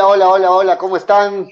Hola, hola, hola, hola, ¿cómo están?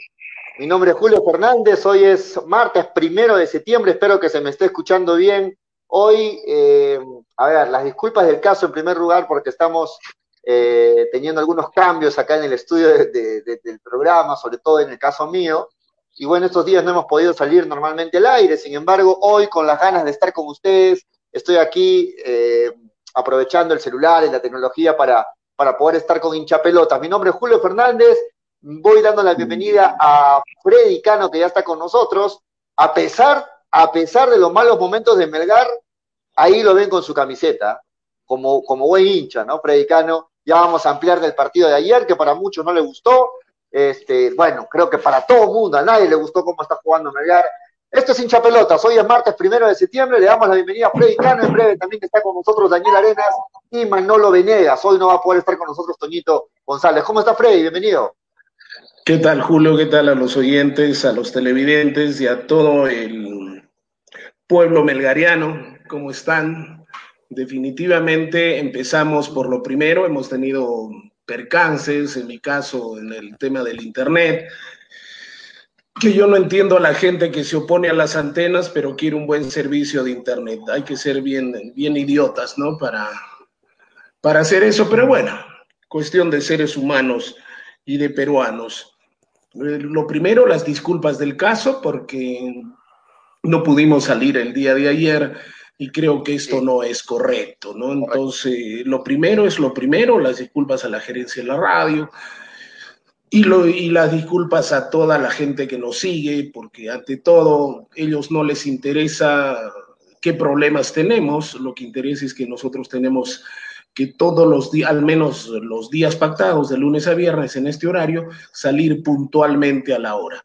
Mi nombre es Julio Fernández, hoy es martes primero de septiembre, espero que se me esté escuchando bien. Hoy, eh, a ver, las disculpas del caso en primer lugar porque estamos eh, teniendo algunos cambios acá en el estudio del programa, sobre todo en el caso mío. Y bueno, estos días no hemos podido salir normalmente al aire, sin embargo, hoy con las ganas de estar con ustedes, estoy aquí eh, aprovechando el celular y la tecnología para para poder estar con hincha pelotas. Mi nombre es Julio Fernández, voy dando la bienvenida a Freddy Cano, que ya está con nosotros. A pesar, a pesar de los malos momentos de Melgar, ahí lo ven con su camiseta, como, como buen hincha, ¿no? Freddy Cano. Ya vamos a ampliar del partido de ayer, que para muchos no le gustó. Este, bueno, creo que para todo mundo, a nadie le gustó cómo está jugando Melgar. Esto es hincha pelotas. Hoy es martes primero de septiembre. Le damos la bienvenida a Freddy Cano. En breve también está con nosotros Daniel Arenas y Manolo Venegas. Hoy no va a poder estar con nosotros Toñito González. ¿Cómo está Freddy? Bienvenido. ¿Qué tal, Julio? ¿Qué tal a los oyentes, a los televidentes y a todo el pueblo melgariano? ¿Cómo están? Definitivamente empezamos por lo primero. Hemos tenido percances, en mi caso, en el tema del Internet que yo no entiendo a la gente que se opone a las antenas, pero quiere un buen servicio de Internet. Hay que ser bien, bien idiotas, ¿no? Para, para hacer eso, pero bueno, cuestión de seres humanos y de peruanos. Eh, lo primero, las disculpas del caso, porque no pudimos salir el día de ayer y creo que esto no es correcto, ¿no? Entonces, lo primero es lo primero, las disculpas a la gerencia de la radio, y, lo, y las disculpas a toda la gente que nos sigue, porque ante todo, ellos no les interesa qué problemas tenemos, lo que interesa es que nosotros tenemos que todos los días, al menos los días pactados de lunes a viernes en este horario, salir puntualmente a la hora.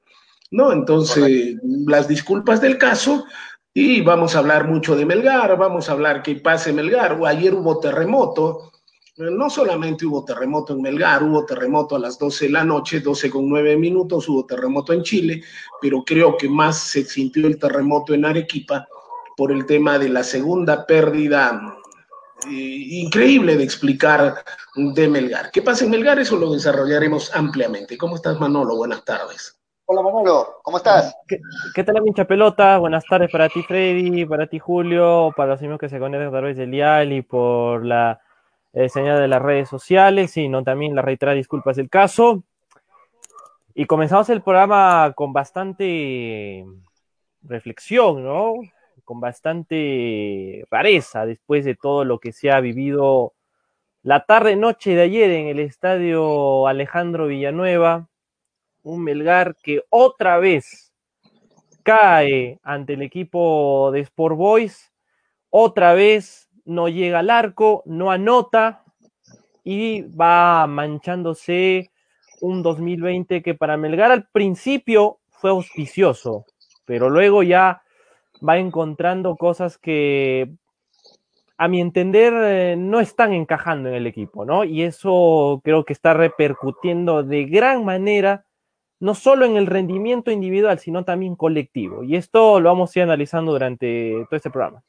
¿No? Entonces, las disculpas del caso, y vamos a hablar mucho de Melgar, vamos a hablar que pase Melgar, o ayer hubo terremoto, no solamente hubo terremoto en Melgar, hubo terremoto a las 12 de la noche, 12 con 9 minutos, hubo terremoto en Chile, pero creo que más se sintió el terremoto en Arequipa por el tema de la segunda pérdida increíble de explicar de Melgar. ¿Qué pasa en Melgar? Eso lo desarrollaremos ampliamente. ¿Cómo estás, Manolo? Buenas tardes. Hola, Manolo. ¿Cómo estás? ¿Qué, tal, mincha pelota? Buenas tardes para ti, Freddy, para ti, Julio, para los amigos que se conectan a través del dial y por la eh, señal de las redes sociales, sino también la reitera disculpas del caso. Y comenzamos el programa con bastante reflexión, ¿no? Con bastante rareza después de todo lo que se ha vivido la tarde-noche de ayer en el estadio Alejandro Villanueva. Un Melgar que otra vez cae ante el equipo de Sport Boys. Otra vez no llega al arco, no anota y va manchándose un 2020 que para Melgar al principio fue auspicioso, pero luego ya va encontrando cosas que a mi entender eh, no están encajando en el equipo, ¿no? Y eso creo que está repercutiendo de gran manera no solo en el rendimiento individual, sino también colectivo. Y esto lo vamos a ir analizando durante todo este programa.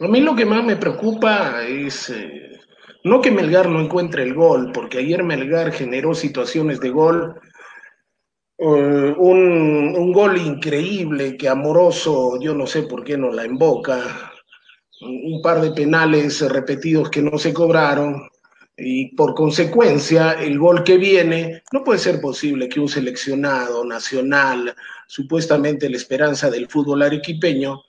A mí lo que más me preocupa es eh, no que Melgar no encuentre el gol, porque ayer Melgar generó situaciones de gol, eh, un, gol increíble que Amoroso, yo no sé por qué no la invoca, un par de penales repetidos que no se cobraron, y por consecuencia el gol que viene, no puede ser posible que un seleccionado nacional, supuestamente la esperanza del fútbol arequipeño,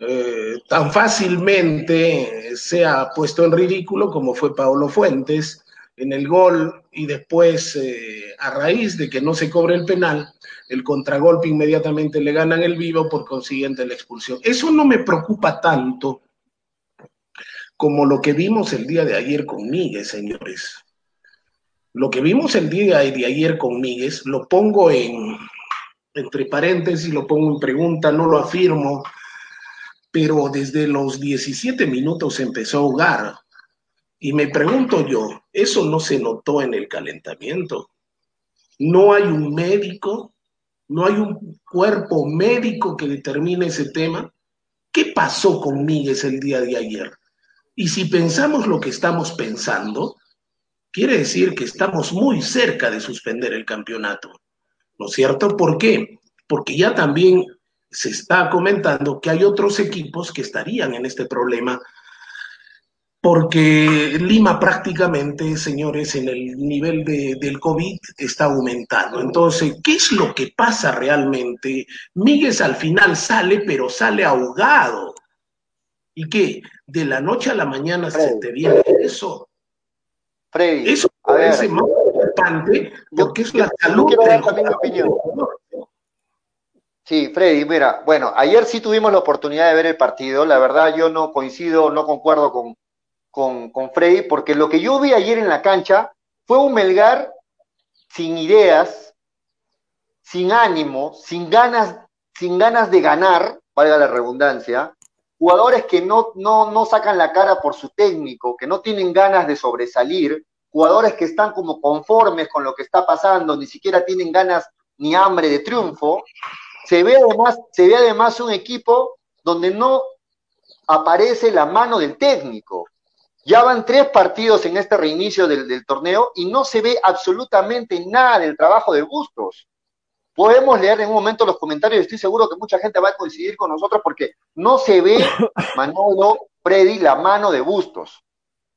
eh, tan fácilmente sea puesto en ridículo como fue Paolo Fuentes en el gol y después eh, a raíz de que no se cobre el penal, el contragolpe inmediatamente le ganan el vivo, por consiguiente la expulsión. Eso no me preocupa tanto como lo que vimos el día de ayer con Miguel, señores. Lo que vimos el día de ayer con Miguel, lo pongo en entre paréntesis, lo pongo en pregunta, no lo afirmo, pero desde los 17 minutos empezó a ahogar. Y me pregunto yo, ¿eso no se notó en el calentamiento? ¿No hay un médico? ¿No hay un cuerpo médico que determine ese tema? ¿Qué pasó con Miguel el día de ayer? Y si pensamos lo que estamos pensando, quiere decir que estamos muy cerca de suspender el campeonato. ¿No es cierto? ¿Por qué? Porque ya también se está comentando que hay otros equipos que estarían en este problema porque Lima prácticamente, señores, en el nivel de, del COVID está aumentando. Entonces, ¿qué es lo que pasa realmente? Miguel al final sale, pero sale ahogado. ¿Y qué? De la noche a la mañana se te viene eso. Freddy, eso parece más preocupante porque es la salud del opinión. Sí, Freddy, mira, bueno, ayer sí tuvimos la oportunidad de ver el partido. La verdad, yo no coincido, no concuerdo con, con, con Freddy, porque lo que yo vi ayer en la cancha fue un Melgar sin ideas, sin ánimo, sin ganas, sin ganas de ganar, valga la redundancia, jugadores que no, no, no sacan la cara por su técnico, que no tienen ganas de sobresalir, jugadores que están como conformes con lo que está pasando, ni siquiera tienen ganas ni hambre de triunfo. Se ve además, se ve además un equipo donde no aparece la mano del técnico. Ya van tres partidos en este reinicio del, torneo y no se ve absolutamente nada del trabajo de Bustos. Podemos leer en un momento los comentarios, estoy seguro que mucha gente va a coincidir con nosotros porque no se ve, Manolo, Freddy, la mano de Bustos.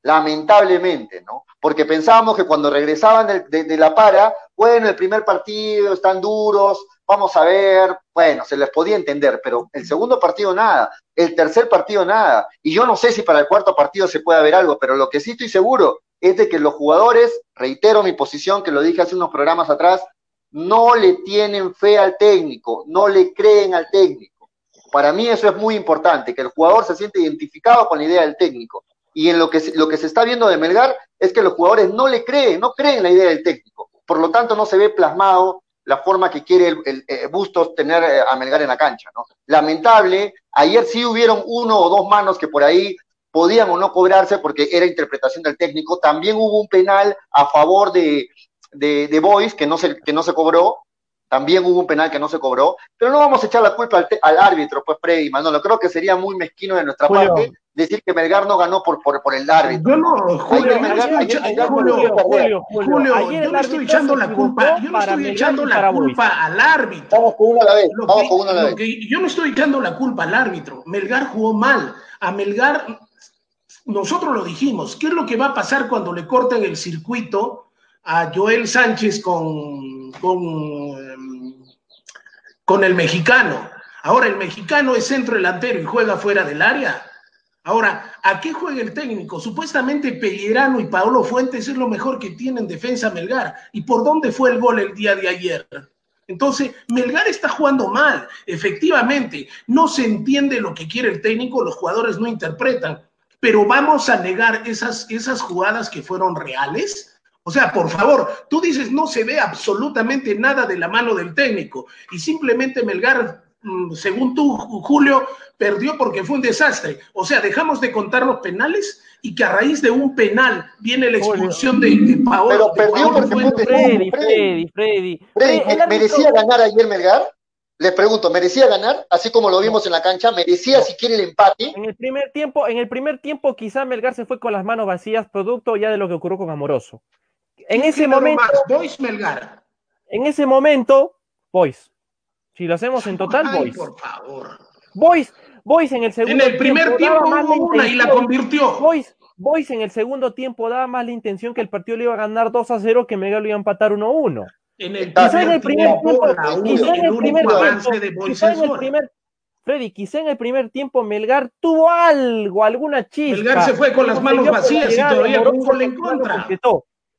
Lamentablemente, ¿no? Porque pensábamos que cuando regresaban de la para, bueno, el primer partido están duros, vamos a ver, bueno, se les podía entender, pero el segundo partido nada, el tercer partido nada, y yo no sé si para el cuarto partido se puede haber algo, pero lo que sí estoy seguro es de que los jugadores, reitero mi posición que lo dije hace unos programas atrás, no le tienen fe al técnico, no le creen al técnico. Para mí eso es muy importante, que el jugador se siente identificado con la idea del técnico. Y en lo que, lo que se está viendo de Melgar es que los jugadores no le creen, no creen la idea del técnico. Por lo tanto, no se ve plasmado la forma que quiere el, eh, Bustos tener eh, a Melgar en la cancha, ¿no? Lamentable, ayer sí hubieron uno o dos manos que por ahí podían o no cobrarse porque era interpretación del técnico. También hubo un penal a favor de, de, de Boys que no, se, que no se cobró. También hubo un penal que no se cobró. Pero no vamos a echar la culpa al, árbitro, pues, Freddy Manolo. Creo que sería muy mezquino de nuestra parte decir que Melgar no ganó por, por, por el árbitro. Yo no, Julio, Julio, Julio, yo no estoy echando la culpa, yo no estoy echando la culpa al árbitro. Vamos con uno a la vez, vamos con uno a la vez. yo no estoy echando la culpa al árbitro. Melgar jugó mal. A Melgar, nosotros lo dijimos, ¿qué es lo que va a pasar cuando le corten el circuito a Joel Sánchez con, con, em, con el mexicano? Ahora el mexicano es centro delantero y juega fuera del área Ahora, ¿a qué juega el técnico? Supuestamente Pellerano y Paolo Fuentes es lo mejor que tiene en defensa Melgar. ¿Y por dónde fue el gol el día de ayer? Entonces, Melgar está jugando mal, efectivamente. No se entiende lo que quiere el técnico, los jugadores no interpretan. Pero vamos a negar esas, esas jugadas que fueron reales. O sea, por favor, tú dices no se ve absolutamente nada de la mano del técnico y simplemente Melgar Mm, según tú, Julio, perdió porque fue un desastre. O sea, dejamos de contar los penales y que a raíz de un penal viene la expulsión de, de Paolo. Pero perdió porque fue un Freddy, Freddy, Freddy. Freddy, ¿merecía ganar ayer Melgar? Les pregunto, ¿merecía ganar? Así como lo vimos en la cancha, ¿merecía si quiere el empate? En el primer tiempo, en el primer tiempo quizá Melgar se fue con las manos vacías, producto ya de lo que ocurrió con Amoroso. En ese momento. Boys Melgar. En ese momento, Boys. Si lo hacemos en total, Boys. por favor. Boys, Boys en el segundo En el primer tiempo, hubo una y la convirtió. Boys, Boys en el segundo tiempo daba más la intención que el partido le iba a ganar 2 a 0 que Mega lo iba a empatar 1 a 1. En el, quizá en el primer tiempo, quizá en el primer tiempo, quizá en el primer Freddy, quizá en el primer tiempo Melgar tuvo algo, alguna chispa. Melgar se fue con las manos vacías y todavía con un gol en contra.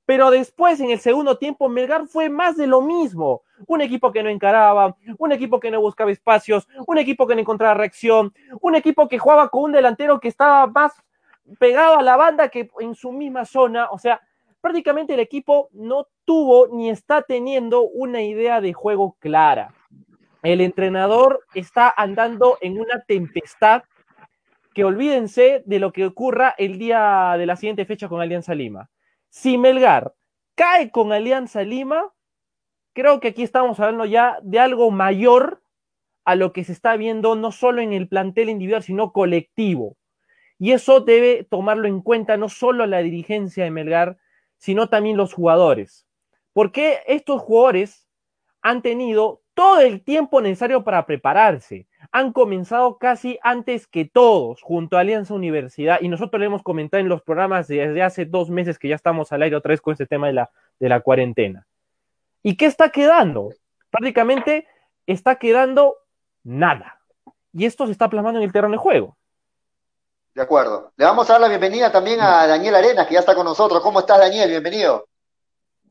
Pero después, en el segundo tiempo, Melgar fue más de lo mismo. Un equipo que no encaraba, un equipo que no buscaba espacios, un equipo que no encontraba reacción, un equipo que jugaba con un delantero que estaba más pegado a la banda que en su misma zona. O sea, prácticamente el equipo no tuvo ni está teniendo una idea de juego clara. El entrenador está andando en una tempestad que olvídense de lo que ocurra el día de la siguiente fecha con Alianza Lima. Si Melgar cae con Alianza Lima, creo que aquí estamos hablando ya de algo mayor a lo que se está viendo no solo en el plantel individual, sino colectivo. Y eso debe tomarlo en cuenta no solo la dirigencia de Melgar, sino también los jugadores. Porque estos jugadores han tenido todo el tiempo necesario para prepararse. Han comenzado casi antes que todos, junto a Alianza Universidad, y nosotros le hemos comentado en los programas desde hace dos meses que ya estamos al aire otra vez con este tema de la, de la cuarentena. ¿Y qué está quedando? Prácticamente está quedando nada. Y esto se está plasmando en el terreno de juego. De acuerdo. Le vamos a dar la bienvenida también a Daniel Arenas, que ya está con nosotros. ¿Cómo estás, Daniel? Bienvenido.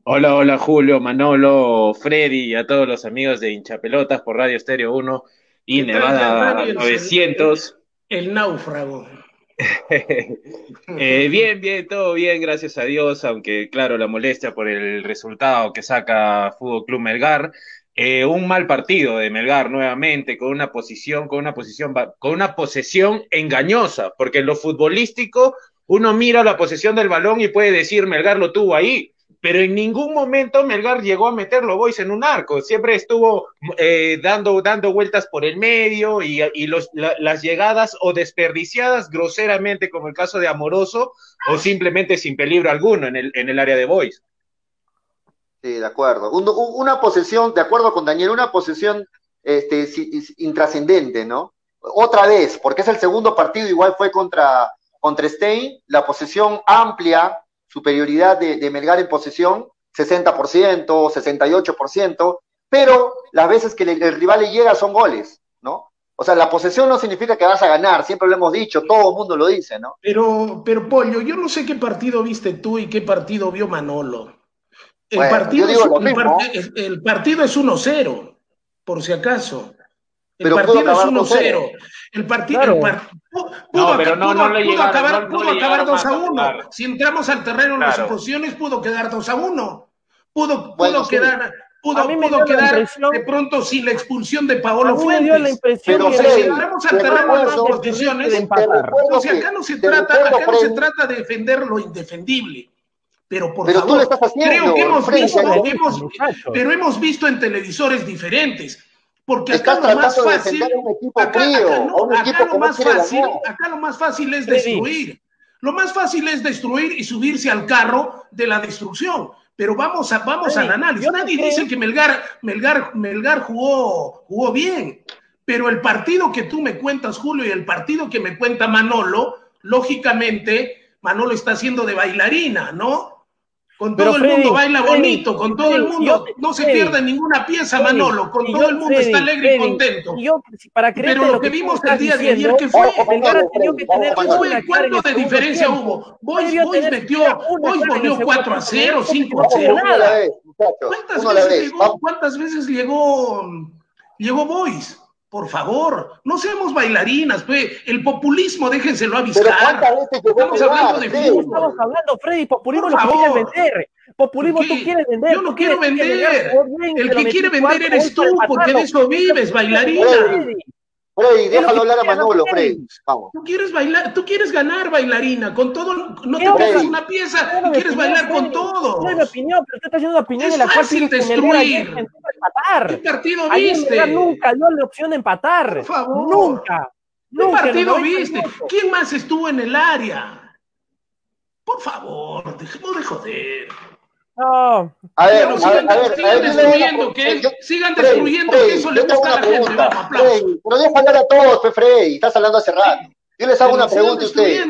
Hola, hola Julio, Manolo, Freddy y a todos los amigos de Hinchapelotas por Radio Estéreo 1 y Nevada 900. El, náufrago. Eh, bien, bien, todo bien, gracias a Dios, aunque claro, la molestia por el resultado que saca Fútbol Club Melgar. Eh, un mal partido de Melgar nuevamente, con una posición, con una posición, con una posesión engañosa, porque en lo futbolístico uno mira la posesión del balón y puede decir Melgar lo tuvo ahí, pero en ningún momento Melgar llegó a meterlo Boys en un arco, siempre estuvo eh, dando, dando vueltas por el medio y, las llegadas o desperdiciadas groseramente, como el caso de Amoroso, o simplemente sin peligro alguno en el, en el área de Boys. Sí, de acuerdo. una posesión, de acuerdo con Daniel, una posesión este, intrascendente, ¿no? Otra vez, porque es el segundo partido, igual fue contra, contra Stein, la posesión amplia, superioridad de, Melgar en posesión, 60%, 68%, pero las veces que el, rival le llega son goles, ¿no? O sea, la posesión no significa que vas a ganar, siempre lo hemos dicho, todo el mundo lo dice, ¿no? Pero, pero Pollo, yo no sé qué partido viste tú y qué partido vio Manolo. El, partido, es, el, partido es 1-0, por si acaso. El partido es 1-0. El partido pudo, acabar, pudo acabar 2 a 1. Si entramos al terreno en las suposiciones, pudo quedar 2 a 1. Pudo, pudo quedar. Pudo, pudo quedar de pronto sin la expulsión de Paolo Fuentes. Pero si entramos al terreno en las suposiciones, entonces acá no se trata, acá no se trata de defender lo indefendible. Pero por favor, creo que hemos visto, hemos, pero hemos visto en televisores diferentes porque acá lo más fácil, acá, lo más fácil, acá lo más fácil es destruir. Lo más fácil es destruir y subirse al carro de la destrucción. Pero vamos, a, vamos al análisis. Nadie dice que Melgar, Melgar, Melgar jugó, jugó bien. Pero el partido que tú me cuentas, Julio, y el partido que me cuenta Manolo, lógicamente, Manolo está haciendo de bailarina, ¿no? Con todo el mundo baila bonito, con todo el mundo no se pierde ninguna pieza, Manolo, con todo el mundo está alegre y contento. Pero lo, que, vimos el día de ayer, ¿qué fue? ¿Cuánto de diferencia hubo? Boys, metió, Boys volvió 4 a 0, 5 a 0. ¿Cuántas veces llegó, ¿Cuántas veces llegó, llegó Boys? Por favor, no seamos bailarinas, pues. El populismo, déjenselo avisar. Estamos hablando de fútbol. Estamos hablando, Freddy, populismo lo que quieres vender. Populismo tú quieres vender. Yo no quiero vender. el que quiere vender eres tú, porque de eso vives, bailarina. Freddy, déjalo hablar a Manolo, Freddy. Vamos. Tú quieres bailar, tú quieres ganar bailarina, con todo, no te dejas una pieza, tú quieres bailar con todo. No es mi opinión, pero tú estás haciendo una opinión en la cual tienes destruir. empatar. ¿Qué partido viste? Nunca dio la opción de empatar. Por favor. Nunca. ¿Qué partido viste? ¿Quién más estuvo en el área? Por favor, dejemos de joder. No. A ver, a sigan, a ver, sigan destruyendo, que sigan destruyendo, que eso le gusta a la gente. Vamos, Freddy, pero deja hablar a todos, Freddy, estás hablando hace rato. Yo les hago una pregunta a ustedes.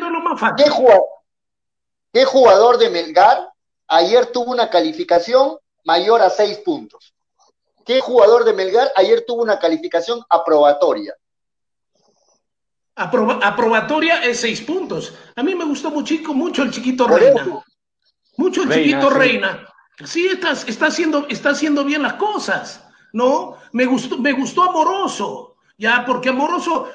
¿Qué jugador, ¿Qué jugador de Melgar ayer tuvo una calificación mayor a seis puntos? ¿Qué jugador de Melgar ayer tuvo una calificación aprobatoria? aprobatoria es seis puntos. A mí me gustó mucho, mucho el chiquito Reina. Mucho el chiquito Reina. Sí, está, está, haciendo, está haciendo bien las cosas, ¿no? Me gustó, me gustó Amoroso, ya, porque Amoroso,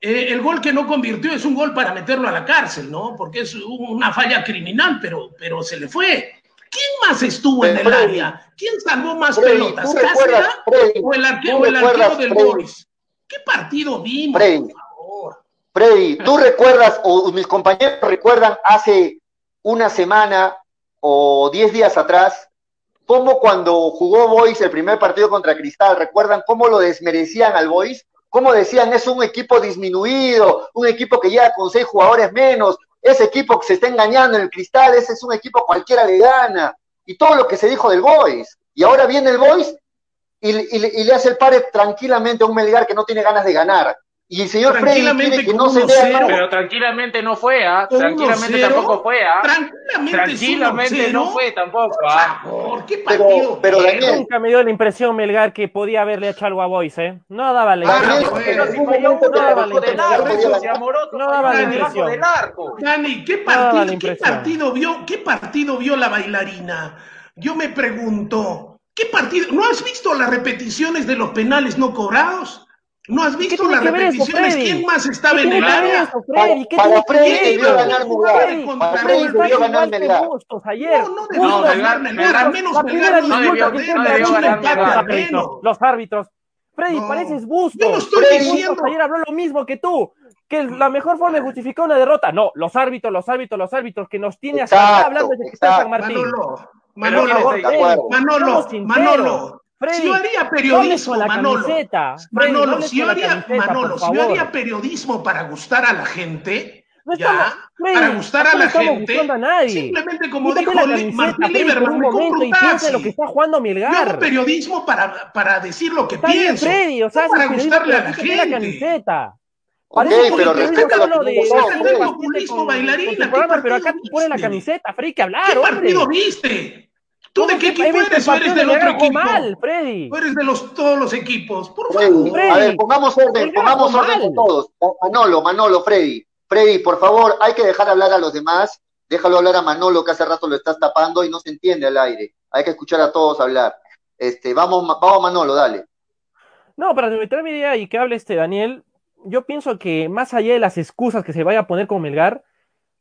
eh, el gol que no convirtió es un gol para meterlo a la cárcel, ¿no? Porque es una falla criminal, pero, pero se le fue. ¿Quién más estuvo en el área? ¿Quién salvó más pelotas? ¿Cáceres o el arquero, el arquero del Boris? ¿Qué partido vimos, por favor? Freddy, ¿tú recuerdas, o mis compañeros recuerdan hace una semana o 10 días atrás, cómo cuando jugó Boys el primer partido contra Cristal, ¿recuerdan cómo lo desmerecían al Boys? ¿Cómo decían es un equipo disminuido, un equipo que llega con seis jugadores menos, ese equipo que se está engañando en el cristal, ese es un equipo cualquiera le gana, y todo lo que se dijo del Boys. Y ahora viene el Boys y, y le hace el pare tranquilamente a un Melgar que no tiene ganas de ganar. Y el señor Freddy quiere que no se vea. Pero tranquilamente no fue, ¿ah? Tranquilamente tampoco fue, ¿ah? Tranquilamente, tranquilamente no fue tampoco, ¿ah? ¿Por qué partido? Pero, Daniel. Nunca me dio la impresión, Melgar, que podía haberle hecho algo a Boys, ¿eh? No daba la Ah, impresión. No daba la impresión. recuerdo No daba la impresión. del arco. Dani, ¿qué No daba la partido, ¿qué partido vio, qué partido vio la bailarina? Yo me pregunto, ¿qué partido? ¿No has visto las repeticiones de los penales no cobrados? ¿No has visto las eso, repeticiones? ¿Quién más estaba ¿Qué en el área? eso, Freddy? ¿Qué Para Freddy debió ganar Melgar. Freddy, Para Freddy, debió ganar Melgar. No, no debió ganar ganar Melgar, al menos la Melgar primera no debió- no ganar los Melgar. árbitros, los árbitros. Freddy, No. pareces Bustos. Yo no estoy Freddy diciendo- ayer habló lo mismo que tú. Que la mejor forma de justificar una derrota. No, los árbitros, los árbitros, los árbitros que nos tiene hasta hablando desde que está San. Martín. Manolo, Manolo. Manolo. Manolo. Freddy, si yo haría periodismo, la Manolo. camiseta. Freddy, no Manolo, hables si yo la haría, camiseta, Manolo, si yo haría periodismo para gustar a la gente, No ya, Freddy, para gustar a la gente, buscando a nadie. simplemente como Quítate dijo la camiseta, Martín Lieberman, un me compro un y piensa en taxi. lo que está jugando Yo hago periodismo para, para decir lo que Está bien, pienso, Freddy, o sea, no para gustarle a la quítate la gente. camiseta. Ok, Parece que pero respeta que de Populismo con- bailarina, con tu ¿qué programa, pero acá te pone la camiseta, Freddy, que hablar, ¿Qué partido viste? ¿Tú de ¿Cómo qué equipo eres o eres del de otro equipo? mal, Freddy. ¿O eres de los, todos los equipos? Por Freddy, favor. a ver, Freddy. pongamos orden, pongamos orden con todos. Manolo, Manolo, Freddy. Freddy, por favor, hay que dejar hablar a los demás. Déjalo hablar a Manolo, que hace rato lo estás tapando y no se entiende al aire. Hay que escuchar a todos hablar. Este, vamos, vamos Manolo, dale. No, para terminar mi idea y que hable este Daniel, yo pienso que más allá de las excusas que se vaya a poner con Melgar,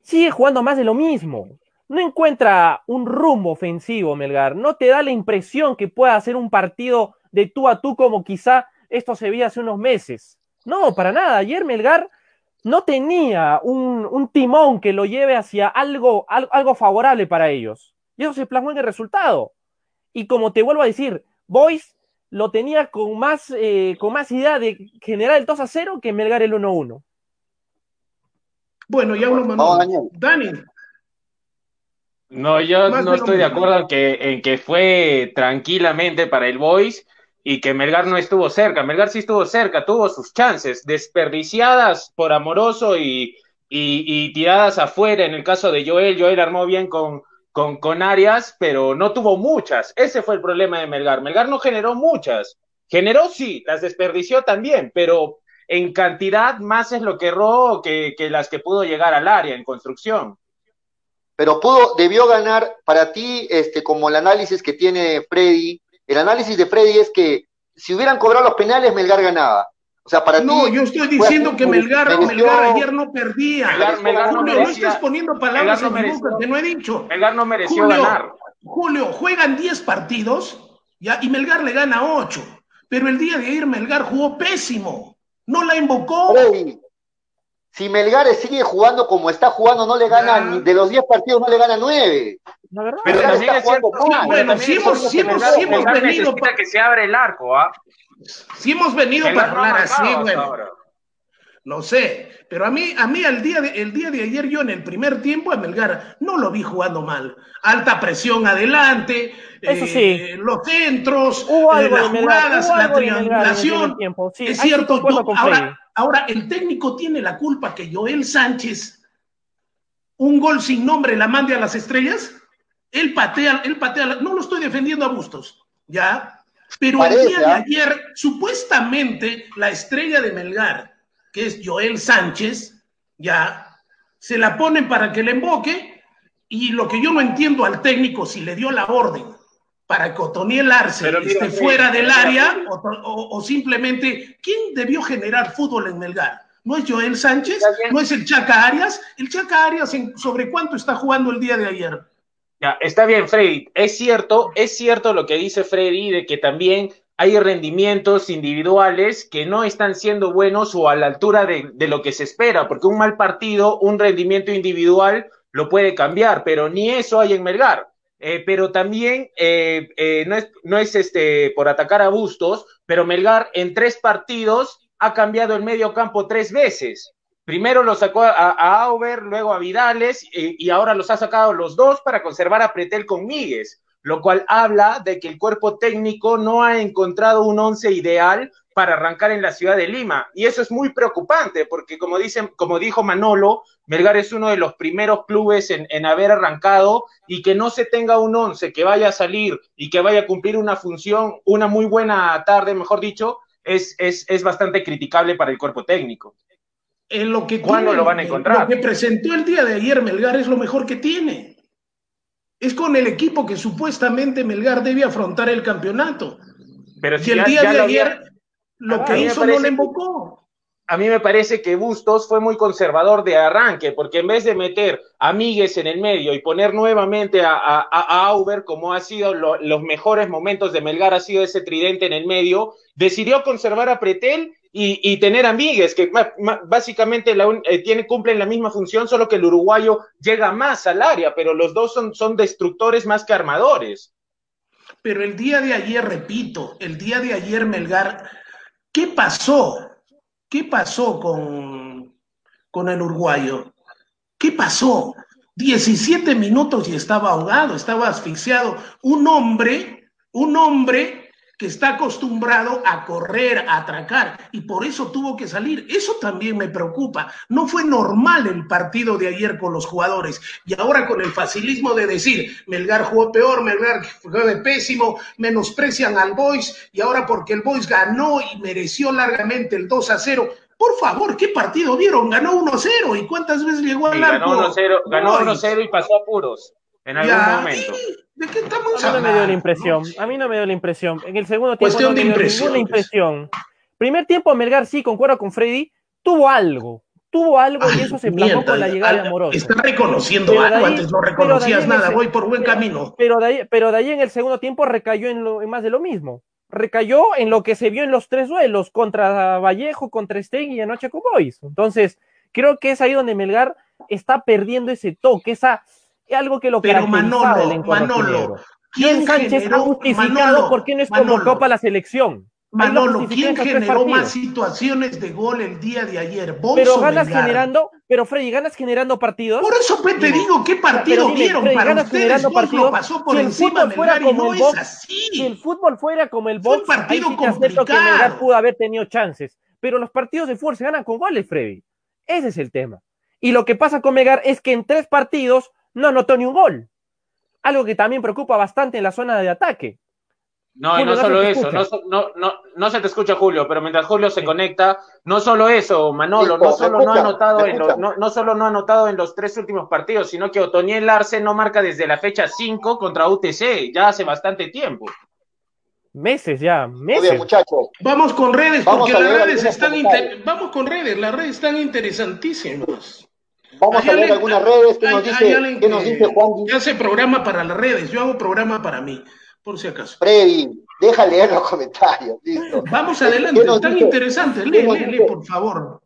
sigue jugando más de lo mismo. No encuentra un rumbo ofensivo Melgar, no te da la impresión que pueda hacer un partido de tú a tú como quizá esto se veía hace unos meses. No, para nada. Ayer Melgar no tenía un, un timón que lo lleve hacia algo, algo, algo favorable para ellos. Y eso se plasmó en el resultado. Y como te vuelvo a decir, Boys lo tenía con más, eh, con más idea de generar el 2 a 0 que Melgar el 1 a 1. Bueno, ya Manolo. Daniel. Dani, No, yo Más no estoy de acuerdo en que, en que fue tranquilamente para el Boys y que Melgar no estuvo cerca. Melgar sí estuvo cerca, tuvo sus chances, desperdiciadas por Amoroso y, y, y tiradas afuera. En el caso de Joel, Joel armó bien con, con, con Arias, pero no tuvo muchas. Ese fue el problema de Melgar. Melgar no generó muchas. Generó sí, las desperdició también, pero en cantidad más es lo que erró que, que las que pudo llegar al área en construcción. Pero pudo, debió ganar para ti, este, como el análisis que tiene Freddy. El análisis de Freddy es que si hubieran cobrado los penales, Melgar ganaba. O sea, para no, ti. yo estoy diciendo así, que Melgar, mereció- Melgar ayer no perdía. Melgar- Melgar no Julio, no merecía- estás poniendo palabras no en mi boca mereció- que no he dicho. Melgar no mereció Julio, ganar. Julio, juegan 10 partidos ¿ya? y Melgar le gana 8. Pero el día de ayer Melgar jugó pésimo. No la invocó. Freddy, si Melgar sigue jugando como está jugando, no le gana, ni de los 10 partidos no le gana 9. La verdad. Pero Melgar también está es cierto, jugando mal. bueno, sí hemos- sí que hemos- Melgar- sí hemos venido pa- que se abra el arco, ¿ah? Si hemos venido Melgar para no hablar así, bueno. ahora. No sé, pero a mí, a mí el día, de, el día de ayer yo en el primer tiempo a Melgar no lo vi jugando mal. Alta presión adelante, Eso eh, sí. los centros, Hubo eh, las jugadas, hubo la triangulación. Sí, es cierto, yo- ahora, ahora el técnico tiene la culpa que Joel Sánchez un gol sin nombre la mande a las estrellas. Él patea, él patea, no lo estoy defendiendo a Bustos, ¿ya? Pero el día de ¿ah? ayer, supuestamente, la estrella de Melgar, que es Joel Sánchez, ya, se la ponen para que le emboque, y lo que yo no entiendo al técnico, si le dio la orden para que Otoniel Arce mira, esté fuera del mira, área, o, o- o simplemente, ¿quién debió generar fútbol en Melgar? ¿No es Joel Sánchez? ¿No es el Chaca Arias? ¿El Chaca Arias en- sobre cuánto está jugando el día de ayer? Ya, está bien, Freddy. Es cierto, es cierto lo que dice Freddy de que también hay rendimientos individuales que no están siendo buenos o a la altura de, lo que se espera, porque un mal partido, un rendimiento individual lo puede cambiar, pero ni eso hay en Melgar. Eh, pero también eh, eh, no es, no es este por atacar a Bustos, pero Melgar en tres partidos ha cambiado el medio campo tres veces. Primero lo sacó a, a Auber, luego a Vidales y ahora los ha sacado los dos para conservar a Pretel con Míguez, lo cual habla de que el cuerpo técnico no ha encontrado un once ideal para arrancar en la ciudad de Lima. Y eso es muy preocupante, porque como, dicen, como dijo Manolo, Melgar es uno de los primeros clubes en, en haber arrancado y que no se tenga un once que vaya a salir y que vaya a cumplir una función, una muy buena tarde, mejor dicho, es, es, es bastante criticable para el cuerpo técnico. En lo que ¿Cuándo tiene, lo van a encontrar? Lo que presentó el día de ayer Melgar es lo mejor que tiene. Es con el equipo que supuestamente Melgar debe afrontar el campeonato. Pero Y si el ya- día ya de lo ayer había- lo Ah, que hizo no le invocó. a mí me parece que Bustos fue muy conservador de arranque, porque en vez de meter a Míguez en el medio y poner nuevamente a, a, a Auber, como ha sido lo- los mejores momentos de Melgar, ha sido ese tridente en el medio, decidió conservar a Pretel y, tener a Míguez, que básicamente la eh, cumplen la misma función, solo que el uruguayo llega más al área, pero los dos son, son destructores más que armadores. Pero el día de ayer, repito, el día de ayer Melgar, ¿qué pasó? ¿Qué pasó con, con el uruguayo? ¿Qué pasó? 17 minutos y estaba ahogado, estaba asfixiado. Un hombre, un hombre que está acostumbrado a correr, a atracar, y por eso tuvo que salir. Eso también me preocupa. No fue normal el partido de ayer con los jugadores. Y ahora con el facilismo de decir, Melgar jugó peor, Melgar jugó de pésimo, menosprecian al Boys, y ahora porque el Boys ganó y mereció largamente el 2 a 0. Por favor, ¿qué partido vieron? Ganó 1-0. ¿Y cuántas veces llegó al Y arco? ganó 1-0 ganó Boys? 1-0 y pasó a puros en algún Ya, momento. ¿y ¿De qué estamos A mí no me dio hablando? la impresión. A mí no me dio la impresión. En el segundo tiempo Cuestión no de me dio ninguna impresión. Primer tiempo Melgar sí, concuerdo con Freddy, tuvo algo. Tuvo algo y eso se plasmó con la llegada de Amoroso. Está reconociendo Pero de algo, ahí- antes no de reconocías nada, ese- voy por buen camino. Pero de, ahí, pero de ahí en el segundo tiempo recayó en, lo, en más de lo mismo. Recayó en lo que se vio en los tres duelos contra Vallejo, contra Stegui y anoche con Boys. Entonces, creo que es ahí donde Melgar está perdiendo ese toque, esa algo que lo Pero Manolo, Manolo. ¿quién Sánchez generó, ha justificado Manolo, por qué no es Manolo, convocado para la selección. Manolo, ¿quién generó más situaciones de gol el día de ayer? ¿Vos Pero ganas Melgar? generando, pero Freddy, ganas generando partidos. Por eso pues, te digo, ¿qué partido Pero dime, vieron? Freddy, Para ganas ustedes, generando partidos. pasó por Si el encima fútbol fuera Melgar y como no el es box, así. Si el fútbol fuera como el Fue un box, ahí partido sí que. Melgar pudo haber tenido chances. Pero los partidos de fútbol se ganan con goles, Freddy. Ese es el tema. Y lo que pasa con Melgar es que en tres partidos no anotó ni un gol. Algo que también preocupa bastante en la zona de ataque. No, y Julio, no no solo se te eso, no, escucha. no, no, no se te escucha Julio, pero mientras Julio se conecta, no solo eso, Manolo, no ¿me solo no ha anotado ¿Me en los, no, no solo no ha anotado en los tres últimos partidos, sino que Otoniel Arce no marca desde la fecha 5 contra UTC, ya hace bastante tiempo. Meses ya, meses. bien, muchachos. Vamos con redes, porque las redes están inter- vamos con redes, las redes están interesantísimas. Vamos a leer algunas redes. ¿Qué hay- nos dice, qué nos que- dice Juan que hace programa para las redes, yo hago programa para mí, por si acaso. Freddy? Deja leer los comentarios. Listo. Vamos ¿Qué adelante, dice? interesantes. ¿Qué Lee, lee, lee, por favor.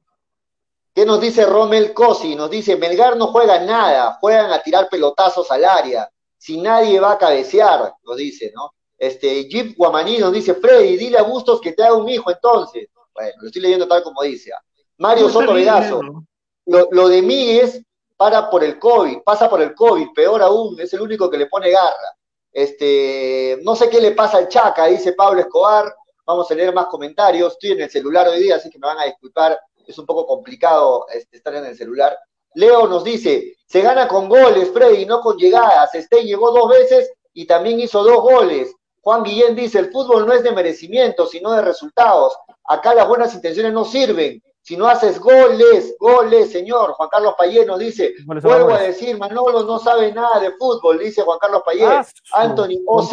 ¿Qué nos dice Rommel Cosi? Nos dice, Melgar no juega nada, juegan a tirar pelotazos al área. Si nadie va a cabecear, nos dice, ¿no? Este, Jeep Guamaní nos dice, Freddy, dile a Bustos que te haga un hijo entonces. Bueno, lo estoy leyendo tal como dice. Mario No, Soto bien, léelo. Lo, lo de Míguez para por el COVID, pasa por el COVID, peor aún, es el único que le pone garra. Este, no sé qué le pasa al Chaca, dice Pablo Escobar. Vamos a leer más comentarios. Estoy en el celular hoy día, así que me van a disculpar. Es un poco complicado este, estar en el celular. Leo nos dice, se gana con goles, Freddy, no con llegadas. Este llegó dos veces y también hizo dos goles. Juan Guillén dice, el fútbol no es de merecimiento, sino de resultados. Acá las buenas intenciones no sirven. Si no haces goles, goles, señor. Juan Carlos Payé nos dice, vuelvo a decir, Manolo no sabe nada de fútbol, dice Juan Carlos Payé. Ah, su- Anthony OC.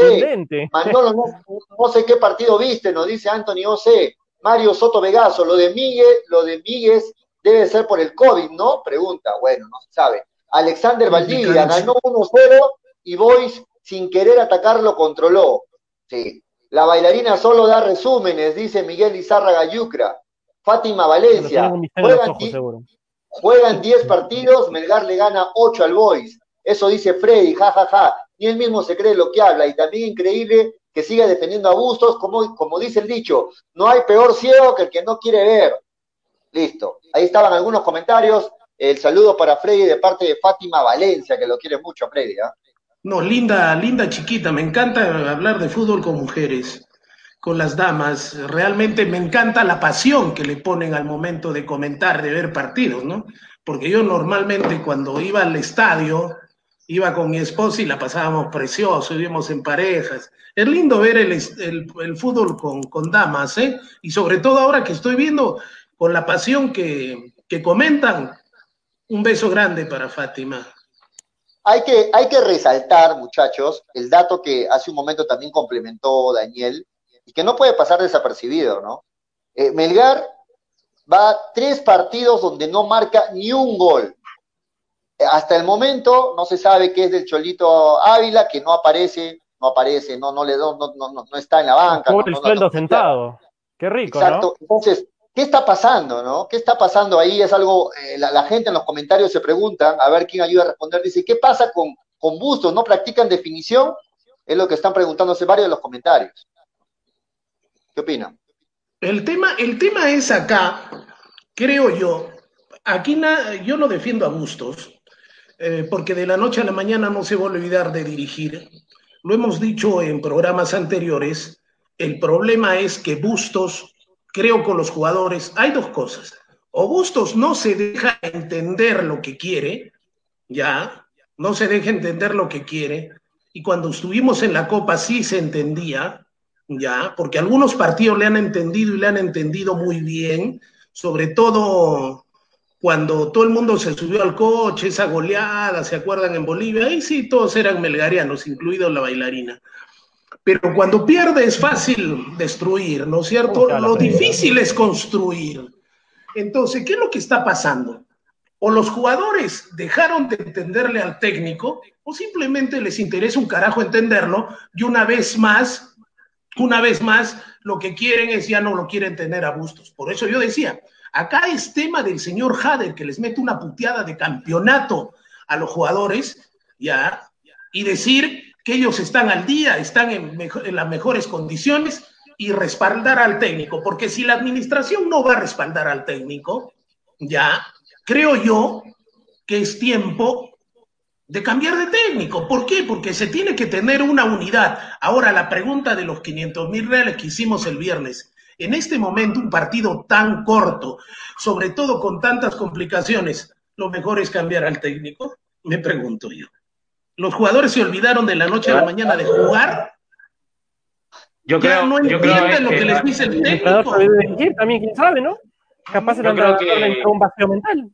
Manolo, no, no sé qué partido viste, nos dice Anthony OC. Mario Soto Vegaso, lo de Miguel, lo de Míguez debe ser por el COVID, ¿no? Pregunta, bueno, no se sabe. Alexander Valdivia ganó 1-0 y Boys sin querer atacar lo controló. Sí. La bailarina solo da resúmenes, dice Miguel Izárraga Yucra. Fátima Valencia. Juegan, ojos, di- seguro. juegan 10 partidos, Melgar le gana 8 al Boys. Eso dice Freddy, jajaja. Ja, ja. Ni él mismo se cree lo que habla. Y también increíble que siga defendiendo a Bustos, como, como dice el dicho, no hay peor ciego que el que no quiere ver. Listo. Ahí estaban algunos comentarios. El saludo para Freddy de parte de Fátima Valencia, que lo quiere mucho, Freddy. ¿ah? No, linda, linda chiquita. Me encanta hablar de fútbol con mujeres, con las damas. Realmente me encanta la pasión que le ponen al momento de comentar, de ver partidos, ¿no? Porque yo normalmente cuando iba al estadio, iba con mi esposa y la pasábamos precioso, íbamos en parejas. Es lindo ver el, fútbol con, damas, ¿eh? Y sobre todo ahora que estoy viendo con la pasión que, comentan. Un beso grande para Fátima. Hay que resaltar, muchachos, el dato que hace un momento también complementó Daniel y que no puede pasar desapercibido, ¿no? Eh, Melgar va tres partidos donde no marca ni un gol. Hasta el momento no se sabe qué es del Cholito Ávila, que no aparece, no aparece, no, no le no, no, no, no está en la banca. Por el sueldo sentado. Qué rico, Exacto. Entonces, ¿Qué está pasando, no? ¿Qué está pasando ahí? Es algo, eh, la, la, gente en los comentarios se preguntan, a ver quién ayuda a responder, dice, ¿qué pasa con, con Bustos? ¿No practican definición? Es lo que están preguntándose varios de los comentarios. ¿Qué opinan? El tema, el tema es acá, creo yo, aquí na, yo no defiendo a Bustos, eh, porque de la noche a la mañana no se va a olvidar de dirigir. Lo hemos dicho en programas anteriores, el problema es que Bustos creo con los jugadores, hay dos cosas. O Bustos no se deja entender lo que quiere, ya, no se deja entender lo que quiere, y cuando estuvimos en la Copa sí se entendía, ya, porque algunos partidos le han entendido y le han entendido muy bien, sobre todo cuando todo el mundo se subió al coche, esa goleada, ¿se acuerdan en Bolivia? Ahí sí todos eran melgarianos, incluido la bailarina. Pero cuando pierde es fácil destruir, ¿no es cierto? Lo difícil es construir. Entonces, ¿qué es lo que está pasando? O los jugadores dejaron de entenderle al técnico, o simplemente les interesa un carajo entenderlo, y una vez más, una vez más, lo que quieren es ya no lo quieren tener a gustos. Por eso yo decía, acá es tema del señor Hader que les mete una puteada de campeonato a los jugadores, ya, y decir que ellos están al día, están en, en, las mejores condiciones y respaldar al técnico, porque si la administración no va a respaldar al técnico, ya creo yo que es tiempo de cambiar de técnico. ¿Por qué? Porque se tiene que tener una unidad. Ahora, la pregunta de los 500 mil reales que hicimos el viernes. En este momento, un partido tan corto, sobre todo con tantas complicaciones, ¿lo mejor es cambiar al técnico? Me pregunto yo los jugadores se olvidaron de la noche a la mañana de jugar. Yo creo, ya no yo entienden creo lo que, que les dice el técnico. también, quién sabe, ¿no? Capaz que- le entró un vacío mental.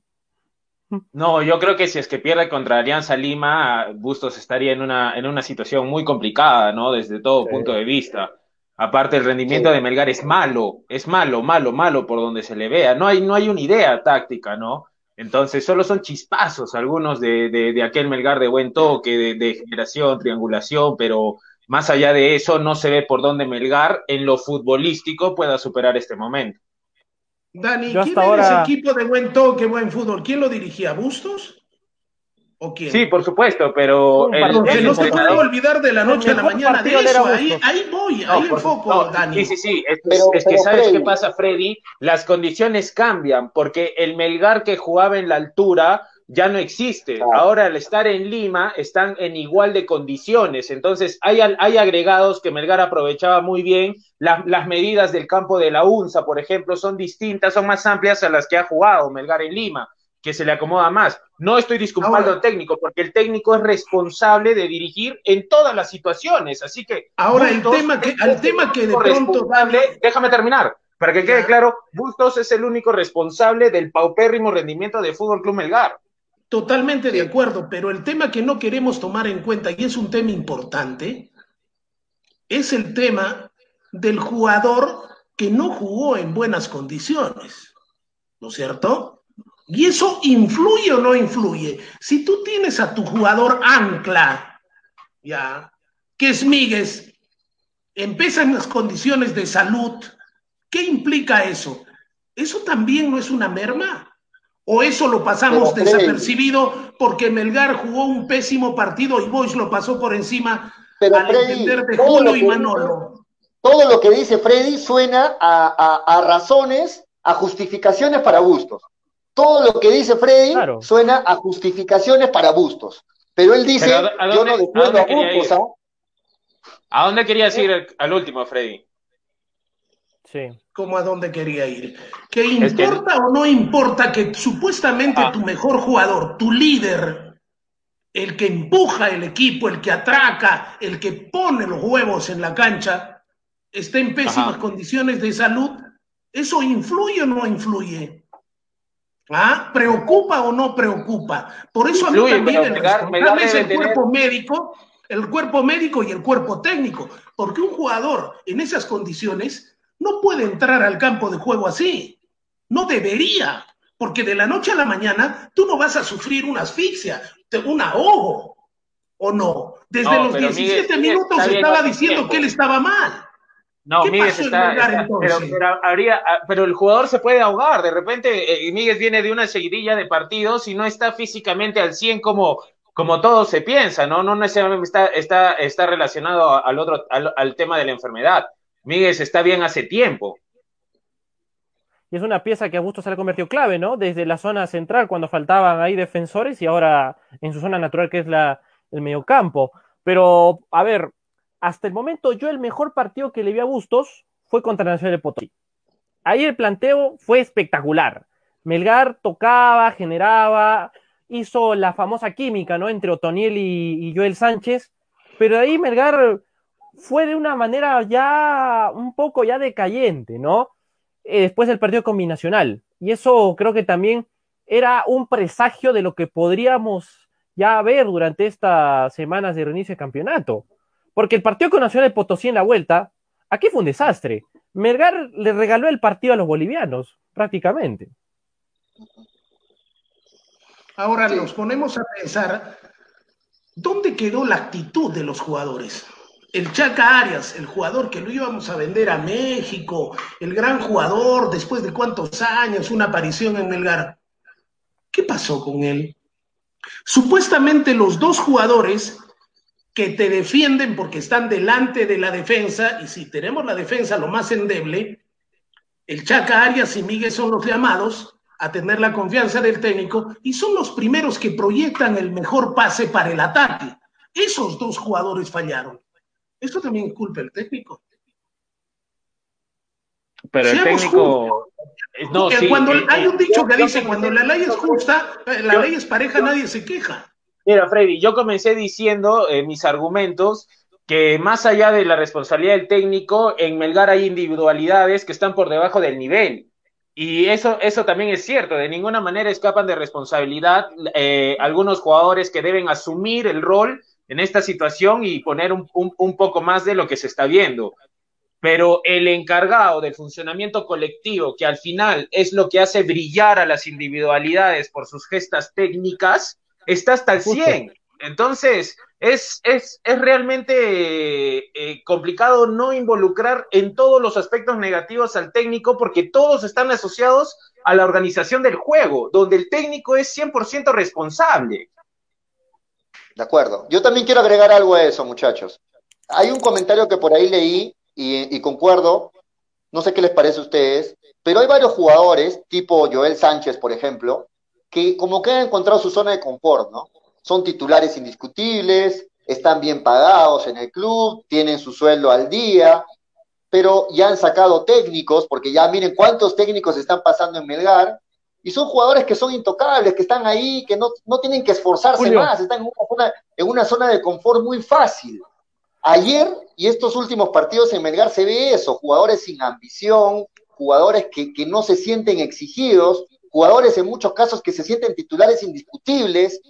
No, yo creo que si es que pierde contra Alianza Lima, Bustos estaría en una, en una situación muy complicada, ¿no? Desde todo Sí. punto de vista. Aparte, el rendimiento Sí. de Melgar es malo, es malo, malo, malo por donde se le vea. No hay, no hay una idea táctica, ¿no? Entonces, solo son chispazos algunos de, de, de aquel Melgar de buen toque, de, de generación, triangulación, pero más allá de eso, no se ve por dónde Melgar en lo futbolístico pueda superar este momento. Dani, Yo ¿quién hasta era ahora- ese equipo de buen toque, buen fútbol? ¿Quién lo dirigía? ¿Bustos? ¿O quién? Sí, por supuesto, pero el, el no se puede olvidar de la noche a la mañana de eso. Ahí, ahí voy, No, ahí por- enfoco, no, Dani. Sí, sí, sí. Es, Pero- es que sabes Freddy. qué pasa, Freddy. Las condiciones cambian porque el Melgar que jugaba en la altura ya no existe. Ahora al estar en Lima están en igual de condiciones. Entonces hay, hay agregados que Melgar aprovechaba muy bien. Las, las medidas del campo de la UNSA, por ejemplo, son distintas, son más amplias a las que ha jugado Melgar en Lima que se le acomoda más. No estoy disculpando al técnico, porque el técnico es responsable de dirigir en todas las situaciones. Así que Ahora, el tema que- al tema que de pronto, déjame terminar, para que quede claro, Bustos es el único responsable del paupérrimo rendimiento de Fútbol Club Melgar. Totalmente de acuerdo, pero el tema que no queremos tomar en cuenta, y es un tema importante, es el tema del jugador que no jugó en buenas condiciones, ¿no es cierto? Y eso influye o no influye. Si tú tienes a tu jugador ancla, ya, que es Míguez, empieza en las condiciones de salud, ¿qué implica eso? ¿Eso también no es una merma? ¿O eso lo pasamos Pero, Freddy. desapercibido porque Melgar jugó un pésimo partido y Boys lo pasó por encima Pero, al Freddy, entender de todo Julio lo y que Manolo? Todo lo que dice Freddy suena a, a- a razones a justificaciones para Bustos. Todo lo que dice Freddy suena a justificaciones para Bustos. Pero él dice, yo no defiendo a, Bustos. ¿ah? ¿A dónde querías ir al último, Freddy? Sí. ¿Cómo a dónde quería ir? ¿Que importa o no importa que supuestamente ah. tu mejor jugador, tu líder, el que empuja el equipo, el que atraca, el que pone los huevos en la cancha, esté en pésimas condiciones de salud? ¿Eso influye o no influye? ¿Ah? ¿Preocupa o no preocupa? Por eso a mí también el responsable es el cuerpo médico, el cuerpo médico y el cuerpo técnico, porque un jugador en esas condiciones no puede entrar al campo de juego así. No debería, porque de la noche a la mañana tú no vas a sufrir una asfixia, un ahogo, ¿o no? Desde los 17 minutos estaba diciendo que él estaba mal. No, Miguel está, pero, habría, ah, pero el jugador se puede ahogar. De repente, eh, Miguel viene de una seguidilla de partidos y no está físicamente al 100 como, como todo se piensa, ¿no? No necesariamente está, está, está relacionado al otro, al, tema de la enfermedad. Miguel está bien hace tiempo. Y es una pieza que a gusto se le ha convertido clave, ¿no? Desde la zona central, cuando faltaban ahí defensores, y ahora en su zona natural, que es la, el mediocampo. Pero, a ver, hasta el momento yo el mejor partido que le vi a Bustos fue contra Nacional de Potosí. Ahí el planteo fue espectacular. Melgar tocaba, generaba, hizo la famosa química, ¿no? Entre Otoniel y, Joel Sánchez, pero ahí Melgar fue de una manera ya un poco ya decayente, ¿no? Eh, después del partido combinacional. Y eso creo que también era un presagio de lo que podríamos ya ver durante estas semanas de reinicio de campeonato. Porque el partido con Nacional de Potosí en la vuelta, aquí fue un desastre. Melgar le regaló el partido a los bolivianos, prácticamente. Ahora nos ponemos a pensar, ¿dónde quedó la actitud de los jugadores? El Chaca Arias, el jugador que lo íbamos a vender a México, el gran jugador, después de cuántos años, una aparición en Melgar. ¿Qué pasó con él? Supuestamente los dos jugadores que te defienden porque están delante de la defensa, y si tenemos la defensa lo más endeble, el Chaca Arias y Miguel son los llamados a tener la confianza del técnico y son los primeros que proyectan el mejor pase para el ataque. Esos dos jugadores fallaron. Esto también es culpa del técnico. Pero el técnico... No, cuando hay un dicho que dice, cuando la ley es justa, la ley es pareja, nadie se queja. Mira, Freddy, yo comencé diciendo en mis argumentos que más allá de la responsabilidad del técnico, en Melgar hay individualidades que están por debajo del nivel. Y eso, eso también es cierto, de ninguna manera escapan de responsabilidad eh, algunos jugadores que deben asumir el rol en esta situación y poner un, un, poco más de lo que se está viendo. Pero el encargado del funcionamiento colectivo, que al final es lo que hace brillar a las individualidades por sus gestas técnicas, está hasta el 100. Entonces, es, es, es realmente eh, complicado no involucrar en todos los aspectos negativos al técnico porque todos están asociados a la organización del juego, donde el técnico es 100% responsable. De acuerdo. Yo también quiero agregar algo a eso, muchachos. Hay un comentario que por ahí leí y, concuerdo, no sé qué les parece a ustedes, pero hay varios jugadores, tipo Joel Sánchez, por ejemplo, que como que han encontrado su zona de confort, ¿no? Son titulares indiscutibles, están bien pagados en el club, tienen su sueldo al día, pero ya han sacado técnicos, porque ya miren cuántos técnicos están pasando en Melgar, y son jugadores que son intocables, que están ahí, que no, tienen que esforzarse más, están en una, zona, en una zona de confort muy fácil. Ayer y estos últimos partidos en Melgar se ve eso, jugadores sin ambición, jugadores que, que no se sienten exigidos, jugadores en muchos casos que se sienten titulares indiscutibles,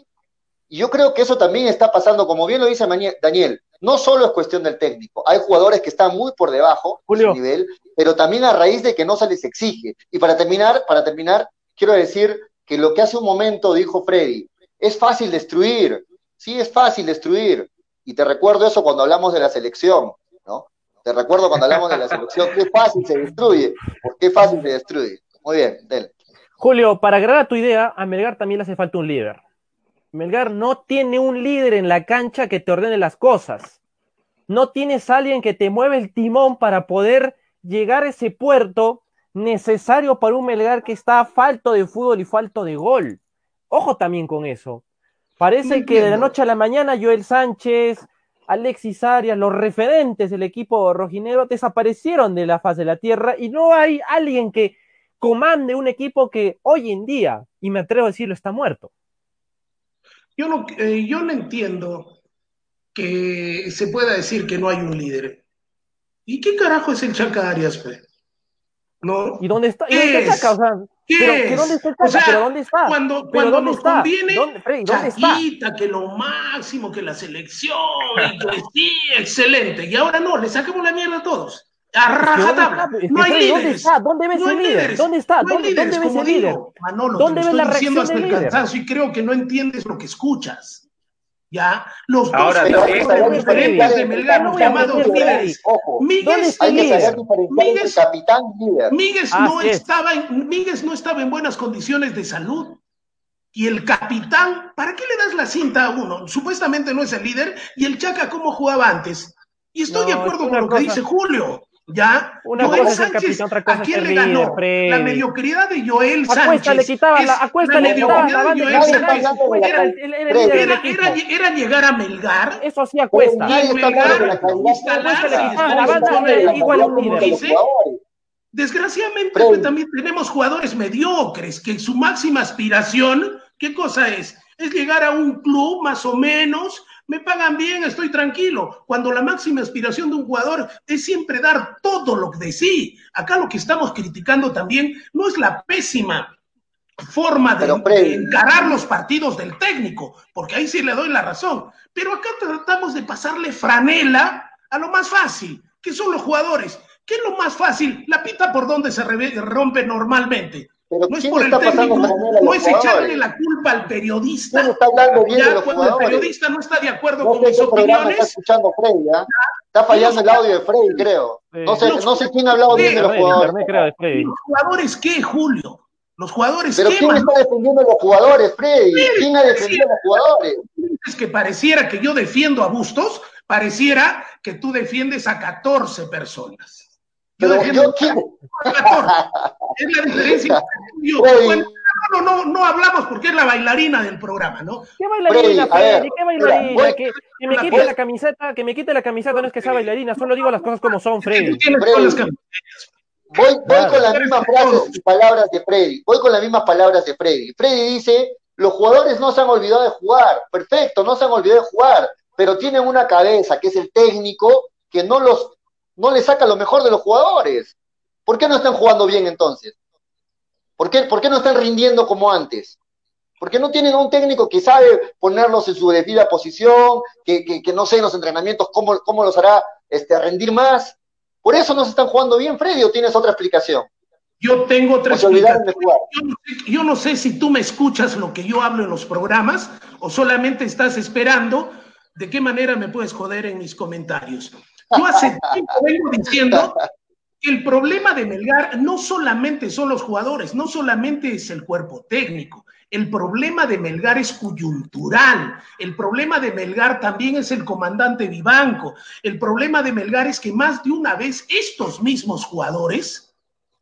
y yo creo que eso también está pasando, como bien lo dice Daniel, no solo es cuestión del técnico, hay jugadores que están muy por debajo de su nivel, pero también a raíz de que no se les exige. Y para terminar, para terminar, quiero decir que lo que hace un momento dijo Freddy, es fácil destruir, sí es fácil destruir, y te recuerdo eso cuando hablamos de la selección, ¿no? Te recuerdo cuando hablamos de la selección, qué fácil se destruye, qué fácil se destruye. Muy bien, Del. Julio, para agregar a tu idea, a Melgar también le hace falta un líder. Melgar no tiene un líder en la cancha que te ordene las cosas. No tienes alguien que te mueve el timón para poder llegar a ese puerto necesario para un Melgar que está falto de fútbol y falto de gol. Ojo también con eso. Parece que de la noche a la mañana Joel Sánchez, Alexis Arias, los referentes del equipo rojinegro desaparecieron de la faz de la tierra y no hay alguien que comande un equipo que hoy en día, y me atrevo a decirlo, está muerto. Yo no, eh, yo no entiendo que se pueda decir que no hay un líder. ¿Y qué carajo es el Chaca Arias, pues? ¿No? ¿Y dónde está? ¿Y dónde está Chaca? O sea, ¿Qué pero, es? ¿Dónde está O sea, ¿Pero dónde está? Cuando, ¿Pero cuando dónde nos está? conviene, ¿Dónde, Freddy, ¿dónde está? Chaquita, que lo máximo, que la selección, y que sí, excelente. Y ahora no, le sacamos la mierda a todos. A ¿Dónde rajatabla. está? Es que, No hay Freddy, ¿Dónde líderes. está? ¿Dónde ves No el líder? líderes. ¿Dónde está? No ¿Dónde, líderes, dónde ves como el líder? digo. Manolo, ¿Dónde te ves lo la estoy diciendo hasta el líder? cansancio y creo que no entiendes lo que escuchas. ¿Ya? Los dos Ahora, Pero hay que también- saber ¿dónde está el diferenciar líder? entre referentes de Melgar, llamados líderes. Míguez, Míguez- capitán líder. Míguez Así no es. estaba en, Míguez no estaba en buenas condiciones de salud. Y el capitán, ¿para qué le das la cinta a uno? Supuestamente no es el líder. Y el Chaca, ¿cómo jugaba antes? Y estoy No, de acuerdo con lo que dice Julio. ¿Ya? Una Joel cosa es el Sánchez, capitán, otra cosa ¿a es quién ser le ganó? La mediocridad de Joel Sánchez. Le quitaban la, le mediocridad de Joel Sánchez. era el, el- el llegar a Melgar Eso hacía Pero Cuesta. nadie está hablando de la calidad. instalarse Cuesta le y después el igual un líder. dice, jugadores. Desgraciadamente pues, también tenemos jugadores mediocres que su máxima aspiración, ¿qué cosa es? Es llegar a un club más o menos, me pagan bien, estoy tranquilo. Cuando la máxima aspiración de un jugador es siempre dar todo lo de sí. Acá lo que estamos criticando también no es la pésima forma de, de encarar los partidos del técnico, porque ahí sí le doy la razón. Pero acá tratamos de pasarle franela a lo más fácil, que son los jugadores. ¿Qué es lo más fácil? La pita por donde se rompe normalmente. Pero No es ¿quién por el está técnico, no es echarle la culpa al periodista. ¿Quién está hablando bien de Ya los cuando el periodista no está de acuerdo No con mis programa está opiniones, escuchando Freddy, ¿ah? Está fallando el audio de Freddy, creo. No sé, Los- no sé quién ha hablado bien de los jugadores. de. ¿los jugadores qué, Julio? ¿Los jugadores Pero qué, ¿quién está defendiendo a los jugadores, Freddy? ¿Quién ha defendido a los jugadores? es que pareciera que yo defiendo a Bustos, pareciera que tú defiendes a 14 personas. Yo Pero defiendo yo, ¿quién? a 14. Es la diferencia. Yo, Freddy. bueno, no, no, no hablamos porque es la bailarina del programa, ¿no? ¿Qué bailarina, Freddy? ¿Qué bailarina? mira, voy- que, que me voy- quite la camiseta, que me quite la camiseta no es que sea bailarina, solo digo las cosas como son, Freddy. Las. Voy, voy Claro. con las mismas frases y palabras de Freddy. Voy con las mismas palabras de Freddy. Freddy dice, los jugadores no se han olvidado de jugar. Perfecto, no se han olvidado de jugar. Pero tienen una cabeza, que es el técnico, que no los, no le saca lo mejor de los jugadores. ¿Por qué no están jugando bien entonces? ¿Por qué, por qué no están rindiendo como antes? Porque no tienen un técnico que sabe ponerlos en su debida posición, que, que, que no sé en los entrenamientos cómo, cómo los hará este, rendir más. Por eso no se están jugando bien, Freddy, o tienes otra explicación. Yo tengo otra explicación. jugar. Yo no, sé, yo no sé si tú me escuchas lo que yo hablo en los programas o solamente estás esperando de qué manera me puedes joder en mis comentarios. Yo hace tiempo vengo diciendo que el problema de Melgar no solamente son los jugadores, no solamente es el cuerpo técnico. El problema de Melgar es coyuntural. El problema de Melgar también es el comandante Vivanco. El problema de Melgar es que más de una vez estos mismos jugadores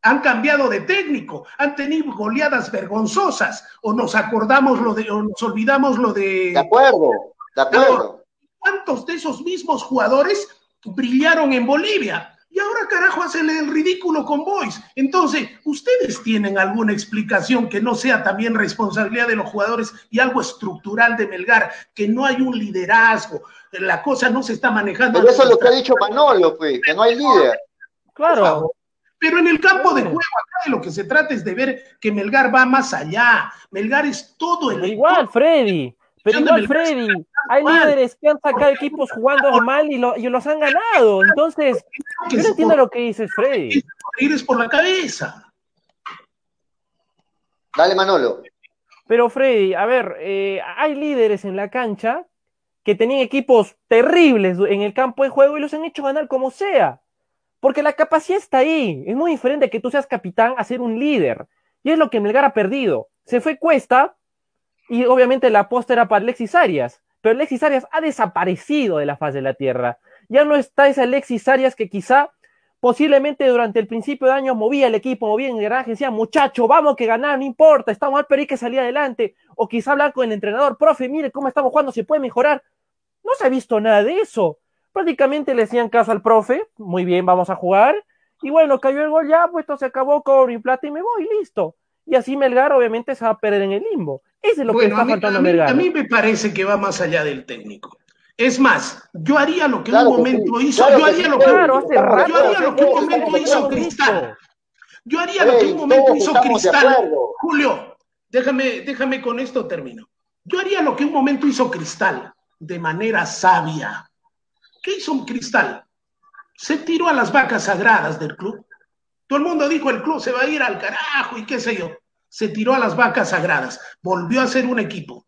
han cambiado de técnico, han tenido goleadas vergonzosas, o nos acordamos lo de, o nos olvidamos lo de. De acuerdo, de acuerdo. ¿Cuántos de esos mismos jugadores brillaron en Bolivia? Y ahora, carajo, hacen el ridículo con Boys. Entonces, ¿ustedes tienen alguna explicación que no sea también responsabilidad de los jugadores y algo estructural de Melgar? Que no hay un liderazgo, la cosa no se está manejando. Pero eso es lo que ha dicho Manolo, pues, que no hay líder. Claro, Pero en el campo de juego, acá de lo que se trata es de ver que Melgar va más allá. Melgar es todo el. pero igual, Freddy. Pero igual, Freddy, hay líderes que han sacado equipos jugando mal y, lo- y los han ganado. Entonces, yo no entiendo lo que dices, Freddy. ir es por la cabeza. Dale, Manolo. Pero, Freddy, a ver, eh, hay líderes en la cancha que tenían equipos terribles en el campo de juego y los han hecho ganar como sea. Porque la capacidad está ahí. Es muy diferente que tú seas capitán a ser un líder. Y es lo que Melgar ha perdido. Se fue Cuesta y obviamente la aposta era para Alexis Arias. Pero Alexis Arias ha desaparecido de la faz de la tierra. Ya no está ese Alexis Arias que quizá posiblemente durante el principio de año movía el equipo, movía el garaje, decía, muchacho, vamos que ganar, no importa, estamos mal, pero hay que salir adelante. O quizá hablar con el entrenador, profe, mire cómo estamos jugando, se puede mejorar. No se ha visto nada de eso. Prácticamente le hacían caso al profe, muy bien, vamos a jugar. Y bueno, cayó el gol ya, pues esto se acabó con mi plata y me voy, listo. Y así Melgar obviamente se va a perder en el limbo. Eso es lo que está faltando a, Melgar. A mí me parece que va más allá del técnico. Es más, yo haría lo que en un momento hizo, yo haría lo que, yo haría lo que un momento hizo Cristal. Yo haría lo que un momento hizo Cristal. Julio, déjame, déjame con esto termino. Yo haría lo que un momento hizo Cristal de manera sabia. ¿Qué hizo Cristal? Se tiró a las vacas sagradas del club. Todo el mundo dijo el club se va a ir al carajo y qué sé yo. Se tiró a las vacas sagradas. Volvió a ser un equipo.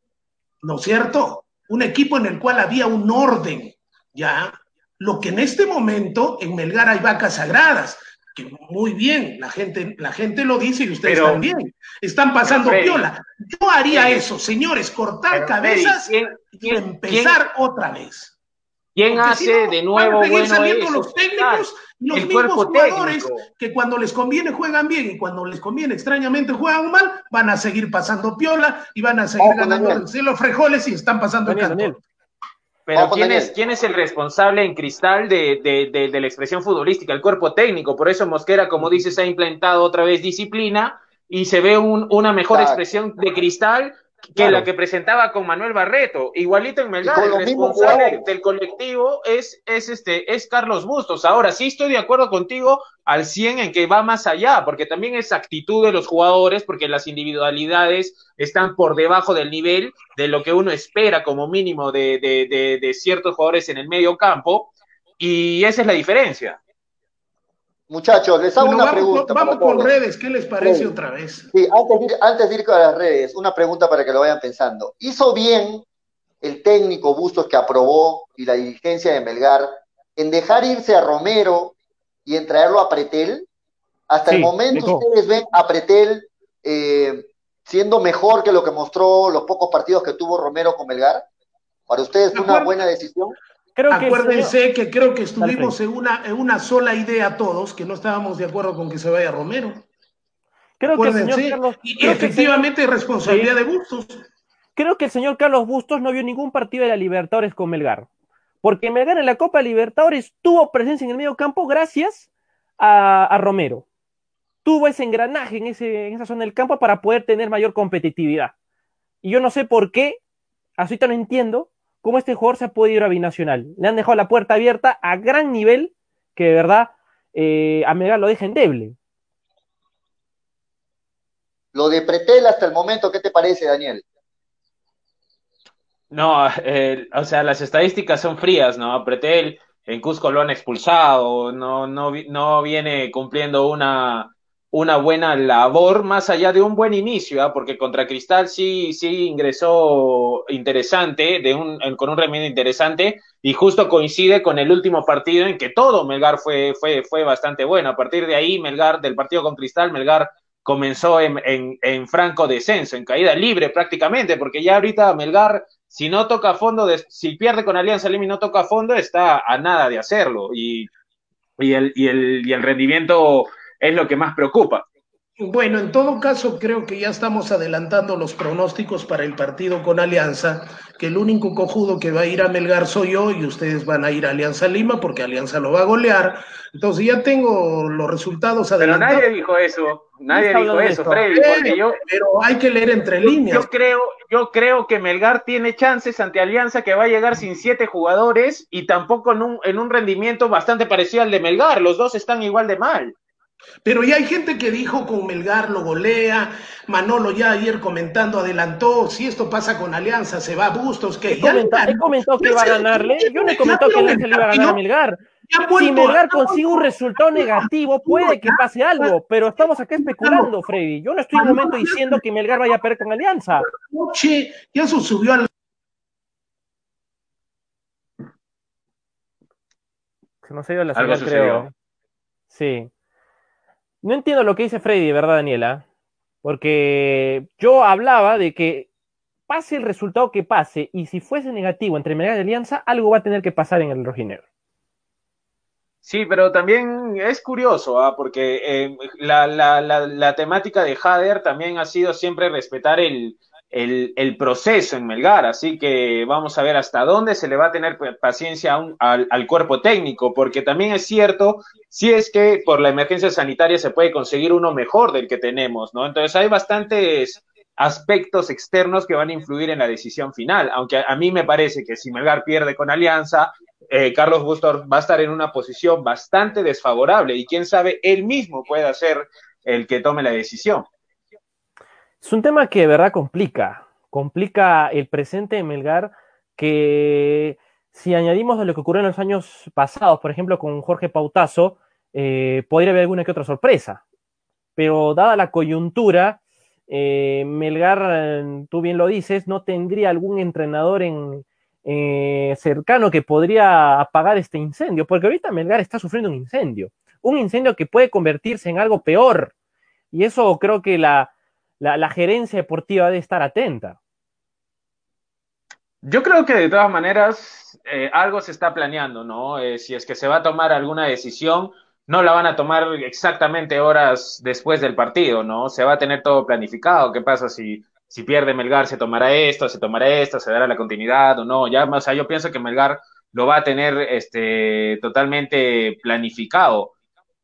¿No es cierto? un equipo en el cual había un orden, ¿ya? Lo que en este momento en Melgar hay vacas sagradas, que muy bien, la gente, la gente lo dice y ustedes también, están pasando piola. Yo haría eso, señores, cortar cabezas y empezar otra vez. ¿Quién hace de nuevo van a bueno saliendo los técnicos los mismos jugadores que cuando les conviene juegan bien y cuando les conviene extrañamente juegan mal, van a seguir pasando piola y van a seguir ganando los frejoles y están pasando el canto. Pero ¿quién es, ¿quién es, el responsable en cristal de, de, de, la expresión futbolística? El cuerpo técnico. Por eso Mosquera, como dices, ha implantado otra vez disciplina y se ve un, una mejor expresión de cristal que la que presentaba con Manuel Barreto, igualito en Melgar, el responsable del colectivo es, es, este, es Carlos Bustos. Ahora sí estoy de acuerdo contigo al 100 en que va más allá, porque también es actitud de los jugadores, porque las individualidades están por debajo del nivel de lo que uno espera como mínimo de, de, de, de ciertos jugadores en el medio campo, y esa es la diferencia. Muchachos, les hago una pregunta. vamos con redes, ¿qué les parece otra vez? Sí, antes de, ir, antes de ir con las redes, una pregunta para que lo vayan pensando. ¿Hizo bien el técnico Bustos que aprobó y la dirigencia de Melgar en dejar irse a Romero y en traerlo a Pretel? Hasta el momento ustedes ven a Pretel eh, siendo mejor que lo que mostró los pocos partidos que tuvo Romero con Melgar. ¿Para ustedes fue una buena decisión? Acuérdense que creo que estuvimos en una, en una sola idea todos, que no estábamos de acuerdo con que se vaya Romero. Creo que el señor Carlos, y efectivamente responsabilidad de Bustos. Creo que el señor Carlos Bustos no vio ningún partido de la Libertadores con Melgar. Porque Melgar en la Copa Libertadores tuvo presencia en el medio campo gracias a, Romero. Tuvo ese engranaje en, ese, en esa zona del campo para poder tener mayor competitividad. Y yo no sé por qué, ahorita no entiendo, cómo este jugador se ha podido ir a Binacional. Le han dejado la puerta abierta a gran nivel que de verdad eh, a Melgar lo deja endeble. Lo de Pretel hasta el momento, ¿qué te parece, Daniel? No, eh, o sea, las estadísticas son frías, ¿no? Pretel en Cusco lo han expulsado, no, no, no viene cumpliendo una, una buena labor, más allá de un buen inicio, ¿ah? porque contra Cristal sí, sí ingresó interesante, de un, con un remedio interesante, y justo coincide con el último partido en que todo Melgar fue, fue, fue bastante bueno. A partir de ahí, Melgar, del partido con Cristal, Melgar comenzó en, en, en franco descenso, en caída libre prácticamente, porque ya ahorita Melgar, si no toca fondo, si pierde con Alianza Lima y no toca fondo, está a nada de hacerlo, y, y, el, y, el, y el rendimiento es lo que más preocupa. Bueno, en todo caso, creo que ya estamos adelantando los pronósticos para el partido con Alianza, que el único cojudo que va a ir a Melgar soy yo y ustedes van a ir a Alianza Lima porque Alianza lo va a golear. Entonces ya tengo los resultados adelantados. Pero nadie dijo eso, nadie dijo eso, Freddy, porque yo... Pero hay que leer entre líneas. Yo creo, yo creo que Melgar tiene chances ante Alianza que va a llegar sin siete jugadores y tampoco en un, en un rendimiento bastante parecido al de Melgar. Los dos están igual de mal. Pero ya hay gente que dijo con Melgar lo golea, Manolo ya ayer comentando adelantó, si esto pasa con Alianza se va a Bustos, que ya comentó, comentó que iba a ganarle, yo no comentó que Alianza le iba a ganar a Melgar. Si Melgar consigue un resultado negativo, puede que pase algo, pero estamos acá especulando, Freddy. Yo no estoy en un momento diciendo que Melgar vaya a perder con Alianza. Noche, ya se subió al... Se nos ha ido la señal, creo. Sí. No entiendo lo que dice Freddy, ¿verdad, Daniela? Porque yo hablaba de que pase el resultado que pase, y si fuese negativo entre Melgar y Alianza, algo va a tener que pasar en el rojinegro. Sí, pero también es curioso, ¿ah? porque eh, la, la, la, la, temática de Hader también ha sido siempre respetar el, el, proceso en Melgar, así que vamos a ver hasta dónde se le va a tener paciencia al, cuerpo técnico, porque también es cierto, si es que por la emergencia sanitaria se puede conseguir uno mejor del que tenemos, ¿no? Entonces hay bastantes aspectos externos que van a influir en la decisión final, aunque a, a mí me parece que si Melgar pierde con Alianza, eh, Carlos Bustor va a estar en una posición bastante desfavorable y quién sabe, él mismo puede ser el que tome la decisión. Es un tema que de verdad complica, complica el presente de Melgar, que si añadimos a lo que ocurrió en los años pasados, por ejemplo, con Jorge Pautazo, eh, podría haber alguna que otra sorpresa. Pero dada la coyuntura, eh, Melgar, tú bien lo dices, no tendría algún entrenador en, eh, cercano que podría apagar este incendio, porque ahorita Melgar está sufriendo un incendio, un incendio que puede convertirse en algo peor. Y eso creo que la, la, gerencia deportiva debe estar atenta. Yo creo que de todas maneras eh, algo se está planeando, ¿no? Eh, si es que se va a tomar alguna decisión, no la van a tomar exactamente horas después del partido, ¿no? Se va a tener todo planificado. ¿Qué pasa si si pierde Melgar se tomará esto, se tomará esto, se dará la continuidad o no. Ya, o sea, yo pienso que Melgar lo va a tener este, totalmente planificado.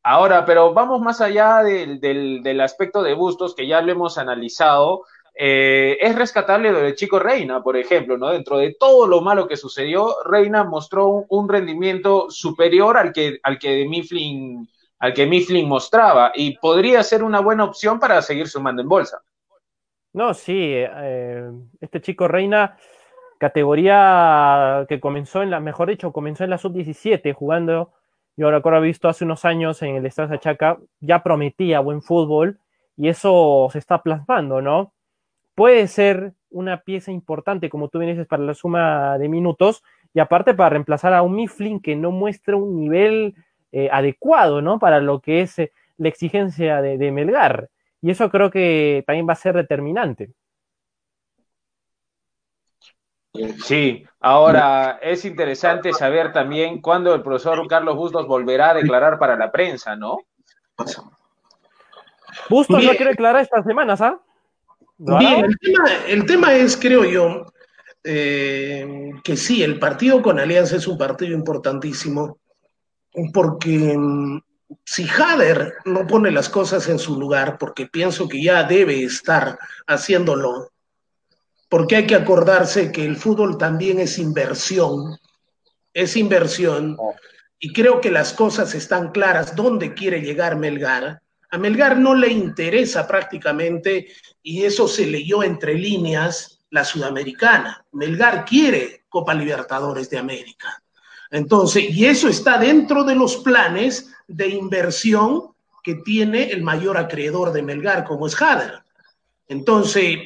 Ahora, pero vamos más allá del, del, del aspecto de Bustos, que ya lo hemos analizado. Eh, es rescatable lo Chico Reina, por ejemplo, ¿no? Dentro de todo lo malo que sucedió, Reina mostró un, un rendimiento superior al que, al que Mifflin, al que Mifflin mostraba, y podría ser una buena opción para seguir sumando en bolsa. No, sí, eh, este chico Reina, categoría que comenzó en la, mejor dicho, comenzó en la sub-17 jugando, yo recuerdo visto hace unos años en el Estado de Chaca, ya prometía buen fútbol y eso se está plasmando, ¿no? Puede ser una pieza importante, como tú bien dices, para la suma de minutos y aparte para reemplazar a un Mifflin que no muestra un nivel eh, adecuado, ¿no? Para lo que es eh, la exigencia de Melgar. Y eso creo que también va a ser determinante. Sí, ahora es interesante saber también cuándo el profesor Carlos Bustos volverá a declarar para la prensa, ¿no? Bustos no quiere declarar estas semanas, ¿ah? Bien, el tema, el tema, es, creo yo, eh, que sí, el partido con Alianza es un partido importantísimo, porque si Hader no pone las cosas en su lugar, porque pienso que ya debe estar haciéndolo, porque hay que acordarse que el fútbol también es inversión, es inversión, y creo que las cosas están claras dónde quiere llegar Melgar. A Melgar no le interesa prácticamente, y eso se leyó entre líneas, la sudamericana. Melgar quiere Copa Libertadores de América. Entonces, y eso está dentro de los planes de inversión que tiene el mayor acreedor de Melgar, como es Hader. Entonces,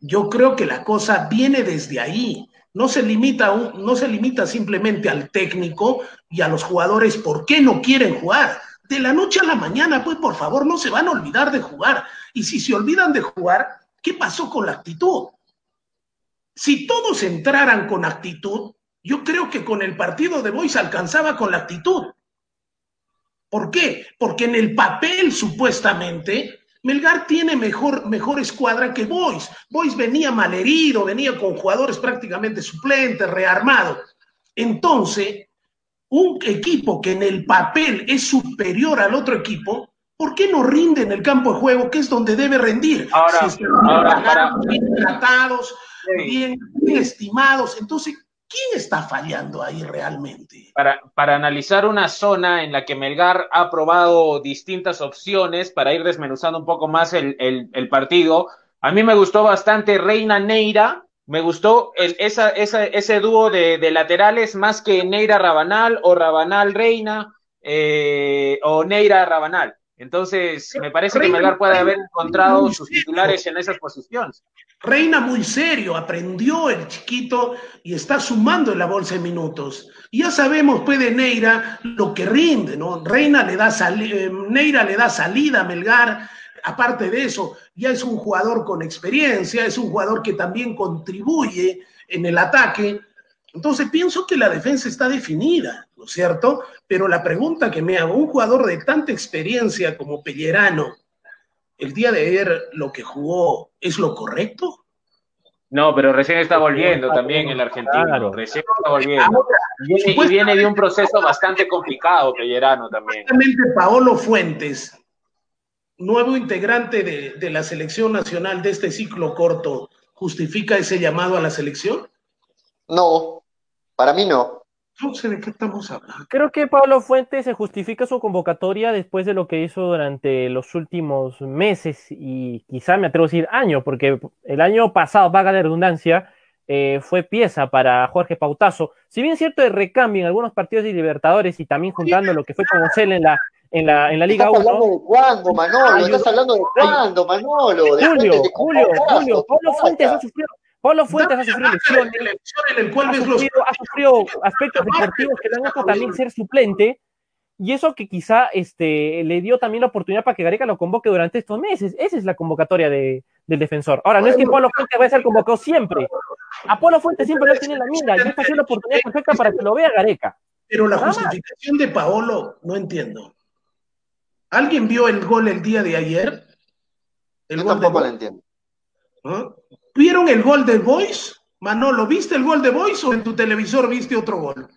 yo creo que la cosa viene desde ahí. No se, limita un, no se limita simplemente al técnico y a los jugadores por qué no quieren jugar. De la noche a la mañana, pues por favor, no se van a olvidar de jugar. Y si se olvidan de jugar, ¿qué pasó con la actitud? Si todos entraran con actitud, yo creo que con el partido de Boys alcanzaba con la actitud. ¿Por qué? Porque en el papel, supuestamente, Melgar tiene mejor, mejor escuadra que Boys. Boys venía malherido, venía con jugadores prácticamente suplentes, rearmado. Entonces, un equipo que en el papel es superior al otro equipo, ¿por qué no rinde en el campo de juego, que es donde debe rendir? Ahora, si ahora bien tratados, sí. bien, bien estimados. Entonces, ¿Quién está fallando ahí realmente? Para, para, analizar una zona en la que Melgar ha probado distintas opciones para ir desmenuzando un poco más el, el, partido, a mí me gustó bastante Reina Neira, me gustó esa, esa, ese dúo de, de, laterales más que Neira Rabanal o Rabanal Reina eh, o Neira Rabanal. Entonces, me parece Reina, que Melgar puede haber encontrado sus titulares en esas posiciones. Reina muy serio, aprendió el chiquito y está sumando en la bolsa de minutos. Y ya sabemos, puede Neira lo que rinde, ¿no? Reina le da eh, Neira le da salida a Melgar. Aparte de eso, ya es un jugador con experiencia, es un jugador que también contribuye en el ataque. Entonces pienso que la defensa está definida, ¿no es cierto? Pero la pregunta que me hago, un jugador de tanta experiencia como Pellerano, el día de ayer lo que jugó es lo correcto? No, pero recién está volviendo también el argentino. Recién está volviendo. y viene de un proceso bastante complicado, Pellerano también. Paolo Fuentes, nuevo integrante de, de la selección nacional de este ciclo corto, ¿justifica ese llamado a la selección? No, para mí no. No sé de qué estamos hablando. Creo que Pablo Fuentes se justifica su convocatoria después de lo que hizo durante los últimos meses y quizá me atrevo a decir año, porque el año pasado, vaga de redundancia, eh, fue pieza para Jorge Pautazo. Si bien es cierto de recambio en algunos partidos de Libertadores y también juntando lo que fue con Ocel en la, en la, en la Liga 1. ¿Estás hablando de cuándo, Manolo? ¿Estás hablando de cuándo, Manolo? Julio, Julio, Julio, Pablo Fuentes ha sufrido Pablo Fuentes ha sufrido lesiones, en el cual ha, sufrido, ha sufrido aspectos deportivos que le han hecho también ser suplente, y eso que quizá este, le dio también la oportunidad para que Gareca lo convoque durante estos meses. Esa es la convocatoria de, del defensor. Ahora, no es que Pablo Fuentes vaya a ser convocado siempre. A Pablo Fuentes siempre lo tiene en la mira, y esta es la oportunidad perfecta para que lo vea Gareca. Pero la justificación de Paolo, no entiendo. ¿Alguien vio el gol el día de ayer? El Yo tampoco lo entiendo. ¿Ah? ¿Vieron el gol de Boys? Manolo, ¿viste el gol de Boys o en tu televisor viste otro gol?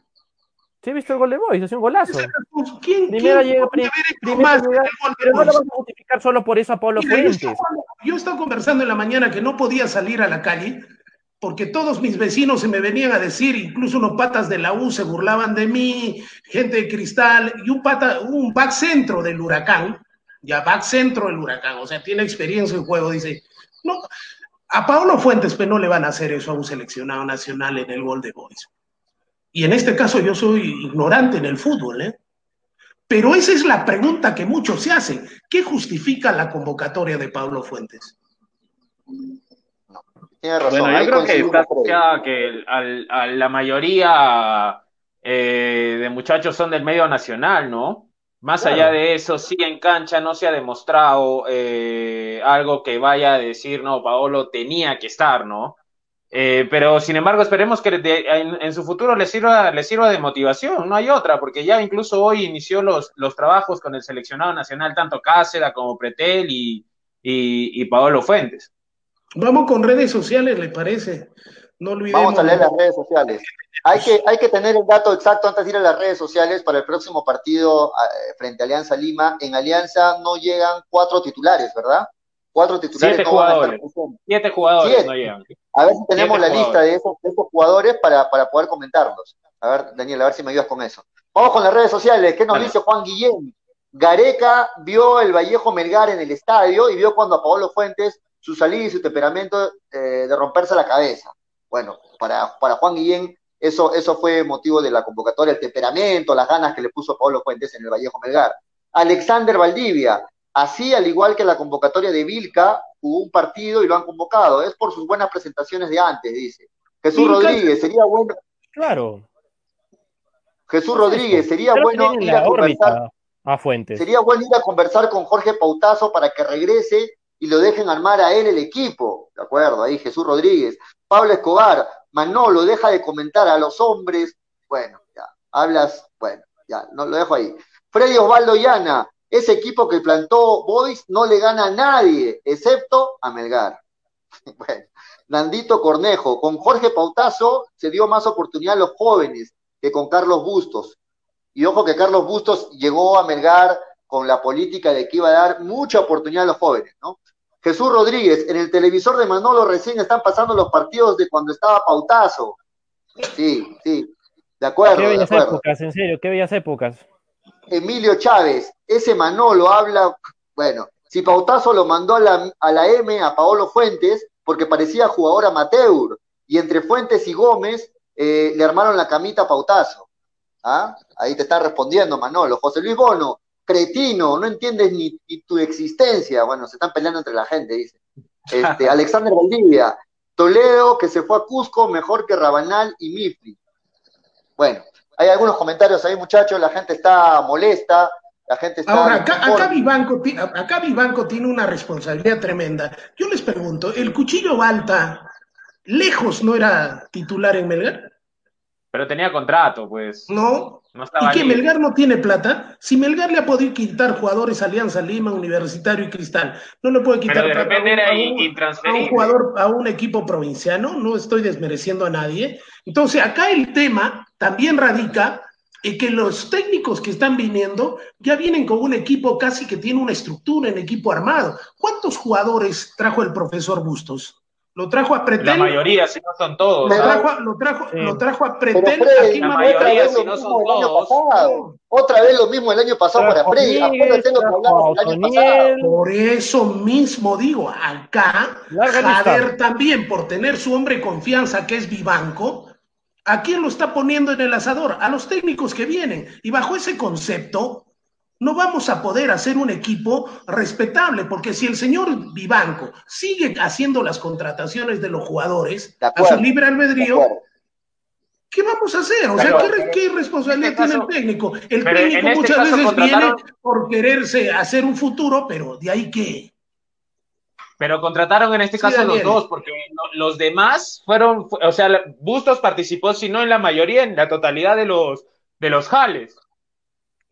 Sí, he visto el gol de Boys, es un golazo. ¿Quién, primero llega, más pero no lo vamos a justificar solo por eso a Pablo Fuentes. Yo, estaba conversando en la mañana que no podía salir a la calle porque todos mis vecinos se me venían a decir, incluso unos patas de la U se burlaban de mí, gente de cristal, y un pata, un back centro del huracán, ya back centro del huracán, o sea, tiene experiencia en juego, dice, no, a Pablo Fuentes pues, no le van a hacer eso a un seleccionado nacional en el gol de Boys. Y en este caso yo soy ignorante en el fútbol, ¿eh? Pero esa es la pregunta que muchos se hacen. ¿Qué justifica la convocatoria de Pablo Fuentes? Tiene razón. Bueno, yo creo que está que a la mayoría eh, de muchachos son del medio nacional, ¿no? Más allá de eso, sí en cancha no se ha demostrado eh, algo que vaya a decir, no, Paolo tenía que estar, ¿no? Eh, pero sin embargo, esperemos que en, su futuro le sirva, le sirva de motivación, no hay otra, porque ya incluso hoy inició los, los trabajos con el seleccionado nacional, tanto Cáceres como Pretel y, y, y Paolo Fuentes. Vamos con redes sociales, ¿le parece? No olvidemos. Vamos a leer las redes sociales. Hay que, hay que tener el dato exacto antes de ir a las redes sociales para el próximo partido eh, frente a Alianza Lima. En Alianza no llegan cuatro titulares, ¿verdad? Cuatro titulares. Siete jugadores. Siete jugadores no llegan. A ver si tenemos la lista de esos, jugadores para, poder comentarlos. A ver, Daniel, a ver si me ayudas con eso. Vamos con las redes sociales. ¿Qué nos dice Juan Guillén? Gareca vio el Vallejo Melgar en el estadio y vio cuando a Pablo Fuentes su salida y su temperamento eh, de romperse la cabeza. Bueno, para, para Juan Guillén eso, eso fue motivo de la convocatoria, el temperamento, las ganas que le puso Pablo Fuentes en el Vallejo Melgar. Alexander Valdivia, así al igual que la convocatoria de Vilca, hubo un partido y lo han convocado. Es por sus buenas presentaciones de antes, dice. Jesús Rodríguez, sería bueno. Claro. Jesús Rodríguez, sería bueno ir a conversar. A Fuentes. Sería bueno ir a conversar con Jorge Pautazo para que regrese y lo dejen armar a él el equipo. De acuerdo, ahí Jesús Rodríguez. Pablo Escobar, Manolo, deja de comentar a los hombres. Bueno, ya, hablas, bueno, ya, no lo dejo ahí. Freddy Osvaldo Llana, ese equipo que plantó Boys no le gana a nadie, excepto a Melgar. bueno, Nandito Cornejo, con Jorge Pautazo se dio más oportunidad a los jóvenes que con Carlos Bustos. Y ojo que Carlos Bustos llegó a Melgar con la política de que iba a dar mucha oportunidad a los jóvenes, ¿no? Jesús Rodríguez, en el televisor de Manolo recién están pasando los partidos de cuando estaba Pautazo. Sí, sí, de acuerdo. Qué bellas épocas, en serio, qué bellas épocas. Emilio Chávez, ese Manolo habla, bueno, si Pautazo lo mandó a la, a la M a Paolo Fuentes, porque parecía jugador amateur, y entre Fuentes y Gómez eh, le armaron la camita a Pautazo. ¿Ah? Ahí te está respondiendo Manolo. José Luis Bono, cretino, no entiendes ni, tu existencia. Bueno, se están peleando entre la gente, dice. Este, Alexander Valdivia, Toledo que se fue a Cusco mejor que Rabanal y Mifli. Bueno, hay algunos comentarios ahí, muchachos, la gente está molesta, la gente está... Ahora, acá, acá, Vivanco, acá Vivanco tiene una responsabilidad tremenda. Yo les pregunto, ¿el cuchillo Balta lejos no era titular en Melgar? Pero tenía contrato, pues. No. ¿Y que Melgar no tiene plata? Si Melgar le ha podido quitar jugadores Alianza Lima, Universitario y Cristal, no le puede quitar Pero plata a, un, a un jugador, a un equipo provinciano, no estoy desmereciendo a nadie. Entonces, acá el tema también radica en que los técnicos que están viniendo ya vienen con un equipo casi que tiene una estructura en equipo armado. ¿Cuántos jugadores trajo el profesor Bustos? Lo trajo a Pretel. La mayoría, si no son todos. Lo trajo, lo trajo, lo trajo a Pretel. la mayoría, si no son todos. Otra vez lo mismo el año pasado para Freddy. tengo que hablar año pasado. Por eso mismo digo, acá, Jader también, por tener su hombre de confianza que es Vivanco, ¿a quién lo está poniendo en el asador? A los técnicos que vienen. Y bajo ese concepto, no vamos a poder hacer un equipo respetable, porque si el señor Vivanco sigue haciendo las contrataciones de los jugadores a su libre albedrío, ¿qué vamos a hacer? O sea, ¿qué, responsabilidad tiene el técnico? El técnico este muchas veces viene por quererse hacer un futuro, pero de ahí qué. Pero contrataron en este caso los dos, porque los demás fueron, o sea, Bustos participó, si no en la mayoría, en la totalidad de los, de los jales.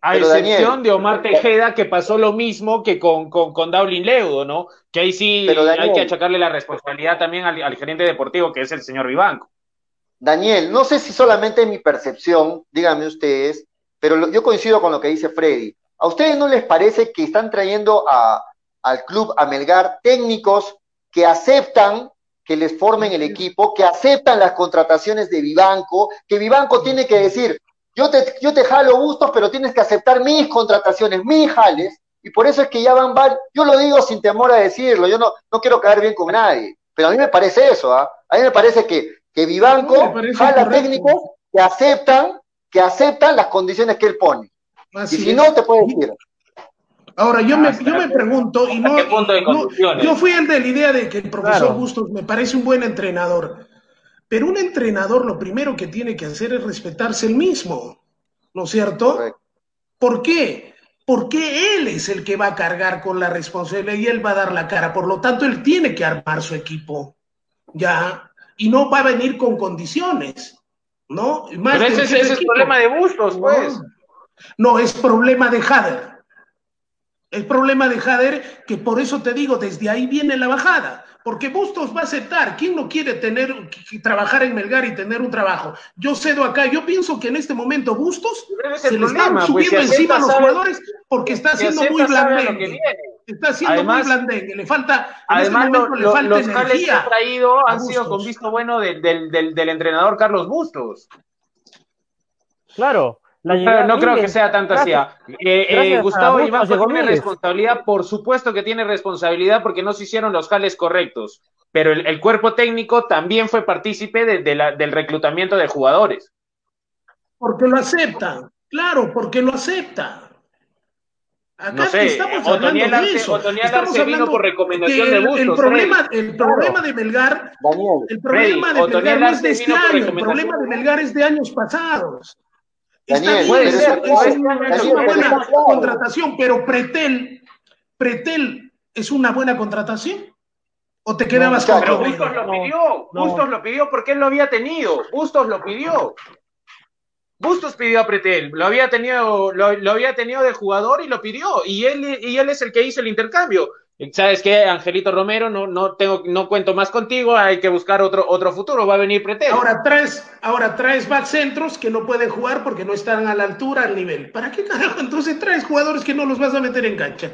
A excepción de Omar Tejeda, que pasó lo mismo que con, con, con Daulin Leudo, ¿no? Que ahí sí hay que achacarle la responsabilidad también al, gerente deportivo, que es el señor Vivanco. Daniel, no sé si solamente es mi percepción, díganme ustedes, pero yo coincido con lo que dice Freddy. ¿A ustedes no les parece que están trayendo a, al club Amelgar técnicos que aceptan que les formen el equipo, que aceptan las contrataciones de Vivanco, que Vivanco tiene que decir, yo te, yo te jalo gustos, pero tienes que aceptar mis contrataciones, mis jales, y por eso es que ya van, van yo lo digo sin temor a decirlo, yo no, no quiero caer bien con nadie, pero a mí me parece eso, ¿ah? a mí me parece que, que Vivanco jala técnicos que aceptan, que aceptan las condiciones que él pone. y si no, te puede decir. Ahora, yo, me, yo me pregunto, y no, yo fui el de la idea de que el profesor Bustos me parece un buen entrenador, pero un entrenador lo primero que tiene que hacer es respetarse el mismo, ¿no es cierto? ¿Por qué? Porque él es el que va a cargar con la responsabilidad y él va a dar la cara. Por lo tanto, él tiene que armar su equipo, ¿ya? Y no va a venir con condiciones, ¿no? Más Pero ese, es el problema de Bustos, pues. No, es problema de Jader. El problema de Jader, que por eso te digo, desde ahí viene la bajada porque Bustos va a aceptar. ¿Quién no quiere tener, trabajar en Melgar y tener un trabajo? Yo cedo acá, yo pienso que en este momento Bustos se le están pues, subiendo encima a los jugadores porque está haciendo muy blandengue. Está haciendo muy blandengue, le falta, en este además, este momento le falta los energía. que ha traído han sido con visto bueno del, del, del entrenador Carlos Bustos. Claro, no, creo que sea tanto así. Eh, eh, Gustavo Iván tiene responsabilidad, por supuesto que tiene responsabilidad porque no se hicieron los jales correctos, pero el, cuerpo técnico también fue partícipe de, la, del reclutamiento de jugadores. Porque lo acepta, claro, porque lo acepta. Acá no sé, estamos Otoniel hablando de eso. Otoniel vino por recomendación de Bustos. El problema, el problema de Melgar, el problema de Melgar no es de este año, el problema de Melgar es de años pasados. Daniel, puede ser, es, una, buena contratación, pero Pretel, Pretel es una buena contratación. ¿O te quedabas con Pero Bustos lo pidió, Bustos lo pidió porque él lo había tenido, Bustos lo pidió. Bustos pidió a Pretel, lo había tenido, lo, lo, había tenido de jugador y lo pidió, y él, y él es el que hizo el intercambio. ¿Sabes qué, Angelito Romero? No, no, tengo, no cuento más contigo, hay que buscar otro, otro futuro, va a venir Pretel. Ahora traes, ahora traes back centros que no pueden jugar porque no están a la altura, al nivel. ¿Para qué carajo? Entonces traes jugadores que no los vas a meter en cancha.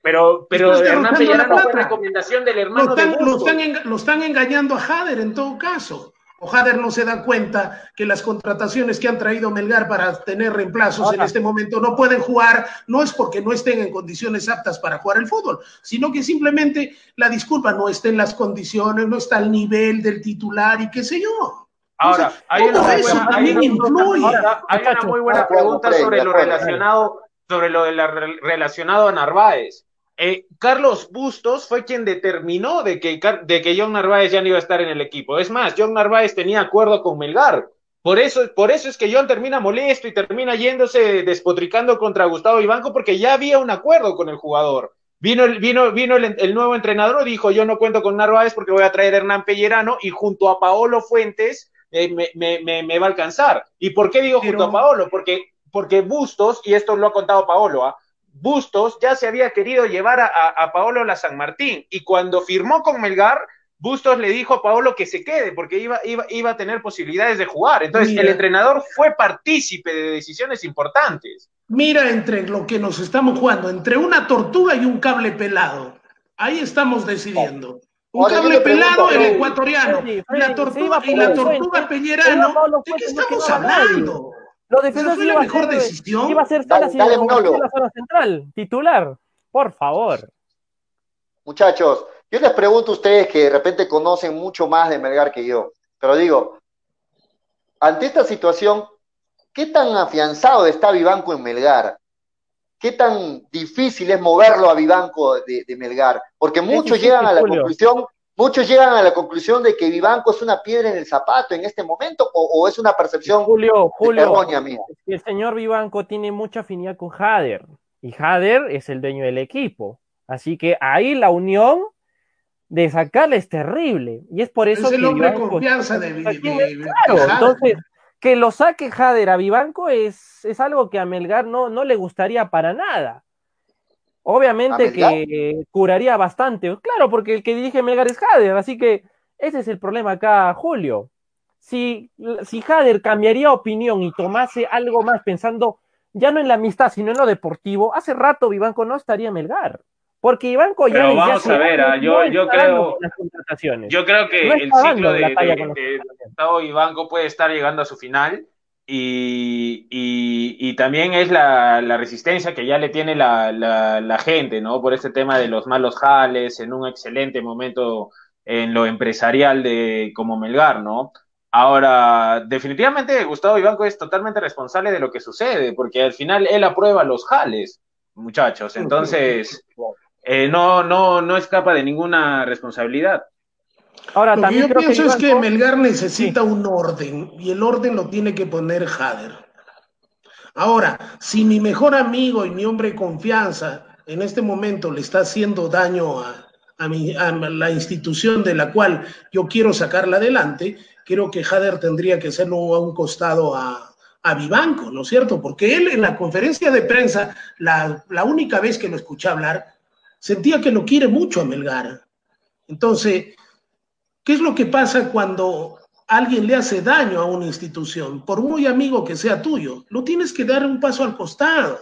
Pero, pero Hernán Pellerano fue recomendación del hermano lo están, lo están, lo están engañando a Jader en todo caso. Ojader no se da cuenta que las contrataciones que han traído Melgar para tener reemplazos en este momento no pueden jugar, no es porque no estén en condiciones aptas para jugar el fútbol, sino que simplemente la disculpa no está en las condiciones, no está al nivel del titular y qué sé yo. Ahora, hay, una muy, buena, pregunta sobre lo relacionado, sobre lo de la, relacionado a Narváez. Eh, Carlos Bustos fue quien determinó de que, de que John Narváez ya no iba a estar en el equipo. Es más, John Narváez tenía acuerdo con Melgar. Por eso, por eso es que John termina molesto y termina yéndose despotricando contra Gustavo Ibanco porque ya había un acuerdo con el jugador. Vino, el, vino, vino el, nuevo entrenador y dijo, yo no cuento con Narváez porque voy a traer a Hernán Pellerano y junto a Paolo Fuentes eh, me, va a alcanzar. ¿Y por qué digo junto a Paolo? Porque, porque Bustos, y esto lo ha contado Paolo, ¿ah? Bustos ya se había querido llevar a, a, Paolo a la San Martín, y cuando firmó con Melgar, Bustos le dijo a Paolo que se quede porque iba, iba, iba a tener posibilidades de jugar. Entonces, el entrenador fue partícipe de decisiones importantes. Mira entre lo que nos estamos jugando, entre una tortuga y un cable pelado. Ahí estamos decidiendo. Un cable pelado, el ecuatoriano. y la tortuga, y la tortuga pellerano. ¿De qué estamos hablando? Lo defensores fue la mejor decisión. Iba a ser Salas y la zona central, titular. Por favor. Muchachos, yo les pregunto a ustedes que de repente conocen mucho más de Melgar que yo, pero digo, ante esta situación, ¿qué tan afianzado está Vivanco en Melgar? ¿Qué tan difícil es moverlo a Vivanco de, Melgar? Porque muchos llegan a la conclusión, muchos llegan a la conclusión de que Vivanco es una piedra en el zapato en este momento, o, es una percepción Julio, Julio, errónea mía. El señor Vivanco tiene mucha afinidad con Jader, y Jader es el dueño del equipo. Así que ahí la unión de sacarle es terrible. Y es por eso es el hombre confianza de, Claro, entonces, que lo saque Jader a Vivanco es, es algo que a Melgar no, no le gustaría para nada. Obviamente que curaría bastante. Claro, porque el que dirige Melgar es Jader, así que ese es el problema acá, Julio. Si, si Jader cambiaría opinión y tomase algo más pensando ya no en la amistad, sino en lo deportivo, hace rato Vivanco no estaría Melgar. Porque Iván Pero vamos a ver, ah, yo, yo creo, yo creo que el ciclo de, de, Gustavo Ibanco puede estar llegando a su final y, y, también es la, la, resistencia que ya le tiene la, la, gente, ¿no? Por este tema de los malos jales, en un excelente momento en lo empresarial de como Melgar, ¿no? Ahora, definitivamente Gustavo Ibanco es totalmente responsable de lo que sucede, porque al final él aprueba los jales, muchachos. Entonces, eh, no, no, no escapa de ninguna responsabilidad. Ahora, lo también que yo pienso es que Melgar necesita un orden y el orden lo tiene que poner Jader. Ahora, si mi mejor amigo y mi hombre de confianza en este momento le está haciendo daño a, a, la institución de la cual yo quiero sacarla adelante, creo que Jader tendría que hacerlo a un costado a, a Vivanco, ¿no es cierto? Porque él en la conferencia de prensa, la, la única vez que lo escuché hablar, sentía que lo quiere mucho a Melgar. Entonces, ¿qué es lo que pasa cuando alguien le hace daño a una institución? Por muy amigo que sea tuyo, lo tienes que dar un paso al costado.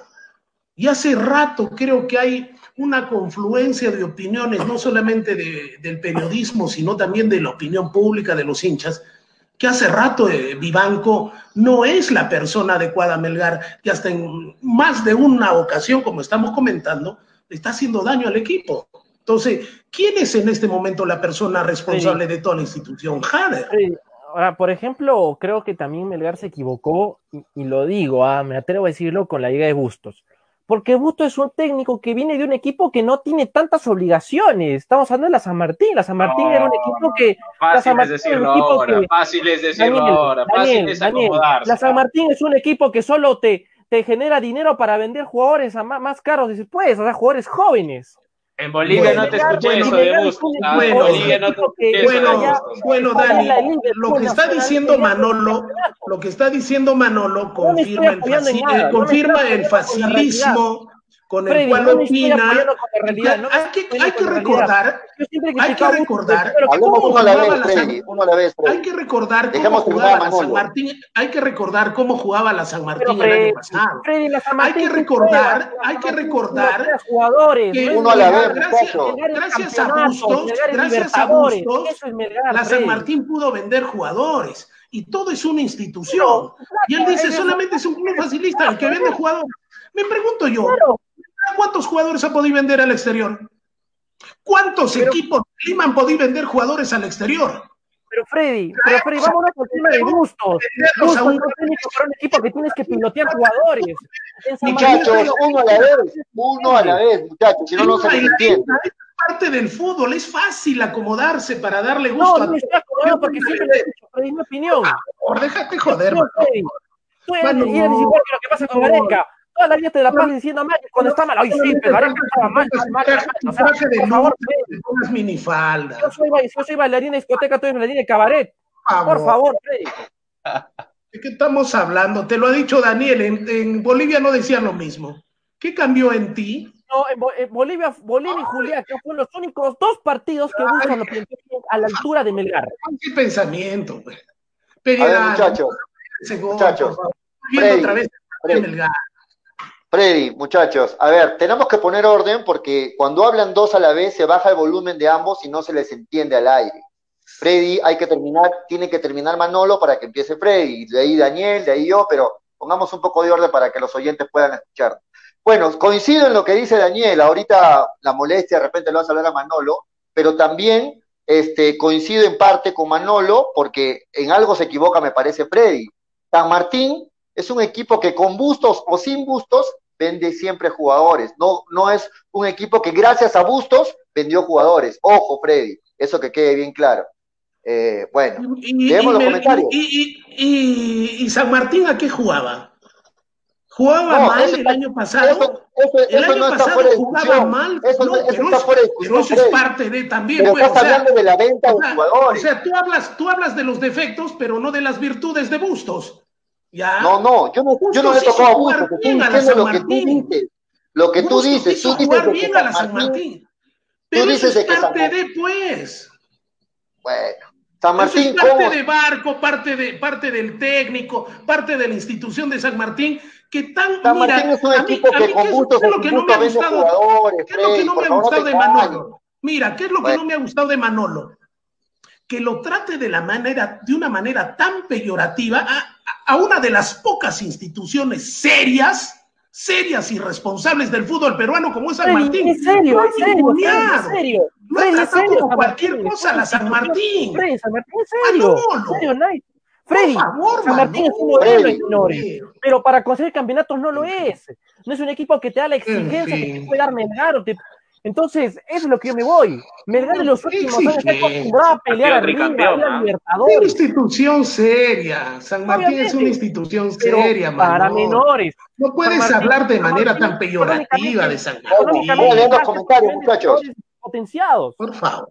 Y hace rato creo que hay una confluencia de opiniones, no solamente del periodismo, sino también de la opinión pública de los hinchas, que hace rato eh, Vivanco no es la persona adecuada a Melgar, y hasta en más de una ocasión, como estamos comentando, está haciendo daño al equipo. Entonces, ¿quién es en este momento la persona responsable de toda la institución? Jader. Ahora, por ejemplo, creo que también Melgar se equivocó, y, lo digo, ah, me atrevo a decirlo, con la Liga de Bustos. Porque Bustos es un técnico que viene de un equipo que no tiene tantas obligaciones. Estamos hablando de la San Martín. La San Martín era un equipo que. Fácil es decirlo ahora, fácil es decirlo ahora, fácil es acomodarse. La San Martín es un equipo que solo te, te genera dinero para vender jugadores a más, más caros después, o sea, jugadores jóvenes. En Bolivia no te escuché eso de Bustos. Bueno, bueno, bueno, Dani, lo que está diciendo Manolo, lo que está diciendo Manolo confirma el, confirma el facilismo con el cual opina. hay, que, hay que recordar, hay que recordar cómo jugaba la San, hay que recordar cómo jugaba la San Martín, hay que recordar cómo jugaba la San Martín el año pasado. Hay que recordar, hay que recordar que uno a la vez, gracias, a Bustos, gracias a Bustos, la San Martín pudo vender jugadores y todo es una institución. Y él dice, solamente es un club facilista el que vende jugadores. Me pregunto yo, ¿Cuántos jugadores ha podido vender al exterior? ¿Cuántos equipos de Lima han podido vender jugadores al exterior? Pero Freddy, pero Freddy, vámonos al tema de gustos. Gustos un... para un equipo que tienes que pilotear jugadores. Muchachos, uno a la vez, uno a la vez, muchachos, si no, no se les entiende. Es parte del fútbol, es fácil acomodarse para darle gusto no, a no estoy acomodado porque siempre le he dicho, Freddy, mi opinión. Por déjate joder, no, Freddy. Tú eres igual que lo que pasa con Gareca toda la vida te la pasas diciendo mal cuando está mal. Ay, sí, pero ahora estaba mal, mal, mal. O sea, por favor, minifalda. Yo soy, yo soy bailarina de discoteca, tú eres bailarina de cabaret. Por favor, Freddy. ¿De qué estamos hablando? Te lo ha dicho Daniel, en, Bolivia no decían lo mismo. ¿Qué cambió en ti? No, en, Bolivia, Bolivia y Julián, que fueron los únicos dos partidos que buscan lo a la altura de Melgar. ¿Qué pensamiento? Pero, muchachos, muchachos, Freddy, otra vez Melgar. Freddy, muchachos, a ver, tenemos que poner orden porque cuando hablan dos a la vez se baja el volumen de ambos y no se les entiende al aire. Freddy, hay que terminar, tiene que terminar Manolo para que empiece Freddy, de ahí Daniel, de ahí yo, pero pongamos un poco de orden para que los oyentes puedan escuchar. Bueno, coincido en lo que dice Daniel, ahorita la molestia de repente lo vas a hablar a Manolo, pero también este, coincido en parte con Manolo, porque en algo se equivoca, me parece Freddy. San Martín es un equipo que con bustos o sin bustos vende siempre jugadores. No, no es un equipo que gracias a Bustos vendió jugadores. Ojo, Freddy, eso que quede bien claro. Eh, bueno, y, los comentarios. Y, San Martín a qué jugaba? ¿Jugaba mal el año pasado? el año pasado jugaba mal. Eso, no, está fuera de discusión. eso es parte de también. Pero pues, estás hablando de la venta de jugadores. O sea, tú hablas, tú hablas de los defectos, pero no de las virtudes de Bustos. No, no, yo no, yo no he tocado a Bustos, estoy diciendo lo que tú dices. Lo que tú dices, tú dices a la San Martín. Pero eso es parte de, pues. Bueno, San Martín. Eso es parte de Barco, parte, de, parte del técnico, parte de la institución de San Martín, que tan. San Martín es un equipo que con Bustos es lo que no me ha gustado. ¿Qué es lo que no me ha gustado de Manolo? Mira, ¿qué es lo que no me ha gustado de Manolo? Que lo trate de la manera, de una manera tan peyorativa a una de las pocas instituciones serias, serias y responsables del fútbol peruano como es San Martín. En serio, en serio, en serio. No es como cualquier cosa la San Martín. Freddy, San Martín, en serio. Freddy, San Martín es un modelo, señores, pero para conseguir campeonatos no lo es. No es un equipo que te da la exigencia que te puede dar Melgar o te entonces, eso es lo que yo me voy. Melgar en los últimos años está acostumbrado a pelear arriba, a la Libertadores. Una institución seria. San Martín es una institución seria, Para menores. No puedes hablar de manera tan peyorativa de San Martín. los comentarios, muchachos. Potenciados. Por favor.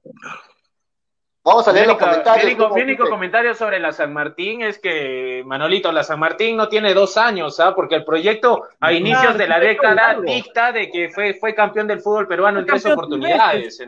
Vamos a leer los comentarios. Mi único, comentario sobre la San Martín es que, Manolito, la San Martín no tiene dos años, ¿ah? Porque el proyecto a inicios de la década dicta de que fue, fue campeón del fútbol peruano en tres oportunidades.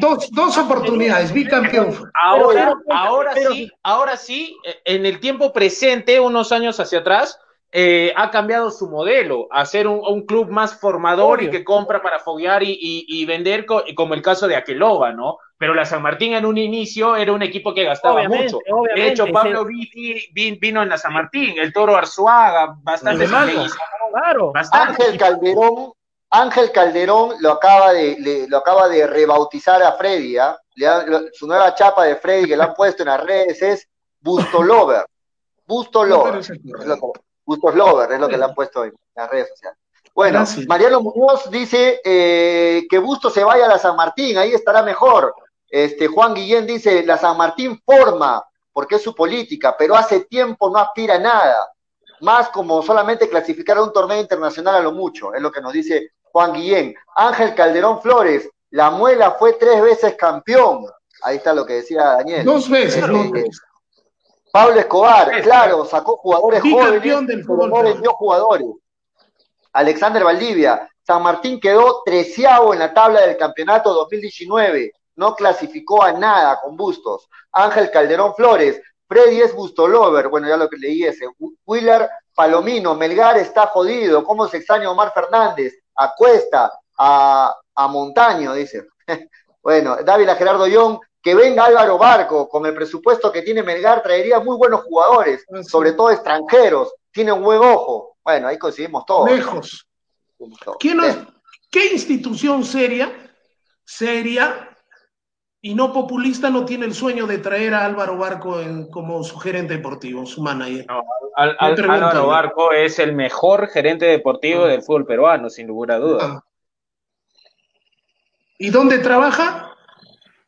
dos, dos oportunidades, bicampeón. Ahora, ahora sí, ahora sí, en el tiempo presente, unos años hacia atrás, eh, ha cambiado su modelo a ser un, club más formador y que compra para foguear y, vender, como el caso de Aqueloba, ¿no? Pero la San Martín en un inicio era un equipo que gastaba mucho. De hecho, Pablo vino en la San Martín, el Toro Arzuaga, bastante claro. Ángel Calderón, Ángel Calderón lo acaba de, lo acaba de rebautizar a Freddy, ¿ah? su nueva chapa de Freddy que le han puesto en las redes es Busto Lover. Busto Lover. Bustos Lover es lo que le han puesto en las redes sociales. Bueno, Mariano Muñoz dice eh, que Busto se vaya a la San Martín, ahí estará mejor. Este, Juan Guillén dice, la San Martín forma, porque es su política, pero hace tiempo no aspira a nada. Más como solamente clasificar a un torneo internacional a lo mucho, es lo que nos dice Juan Guillén. Ángel Calderón Flores, la muela fue tres veces campeón. Ahí está lo que decía Daniel. Dos veces, este, Pablo Escobar, claro, sacó jugadores jóvenes, del pero no vendió jugadores. Alexander Valdivia, San Martín quedó treceavo en la tabla del campeonato 2019, no clasificó a nada con Bustos. Ángel Calderón Flores, Freddy es Bustolover, bueno, ya lo que leí ese. Willer Palomino, Melgar está jodido, ¿cómo se extraña Omar Fernández? A Cuesta, a, a Montaño, dice. bueno, Dávila Gerardo Young, que venga Álvaro Barco, con el presupuesto que tiene Melgar, traería muy buenos jugadores, sobre todo extranjeros, tiene un buen ojo. Bueno, ahí coincidimos todos. Lejos. ¿Qué institución seria, seria y no populista no tiene el sueño de traer a Álvaro Barco como su gerente deportivo, su manager? Álvaro Barco es el mejor gerente deportivo ah. del fútbol peruano, sin lugar a dudas. Ah. ¿Y dónde trabaja?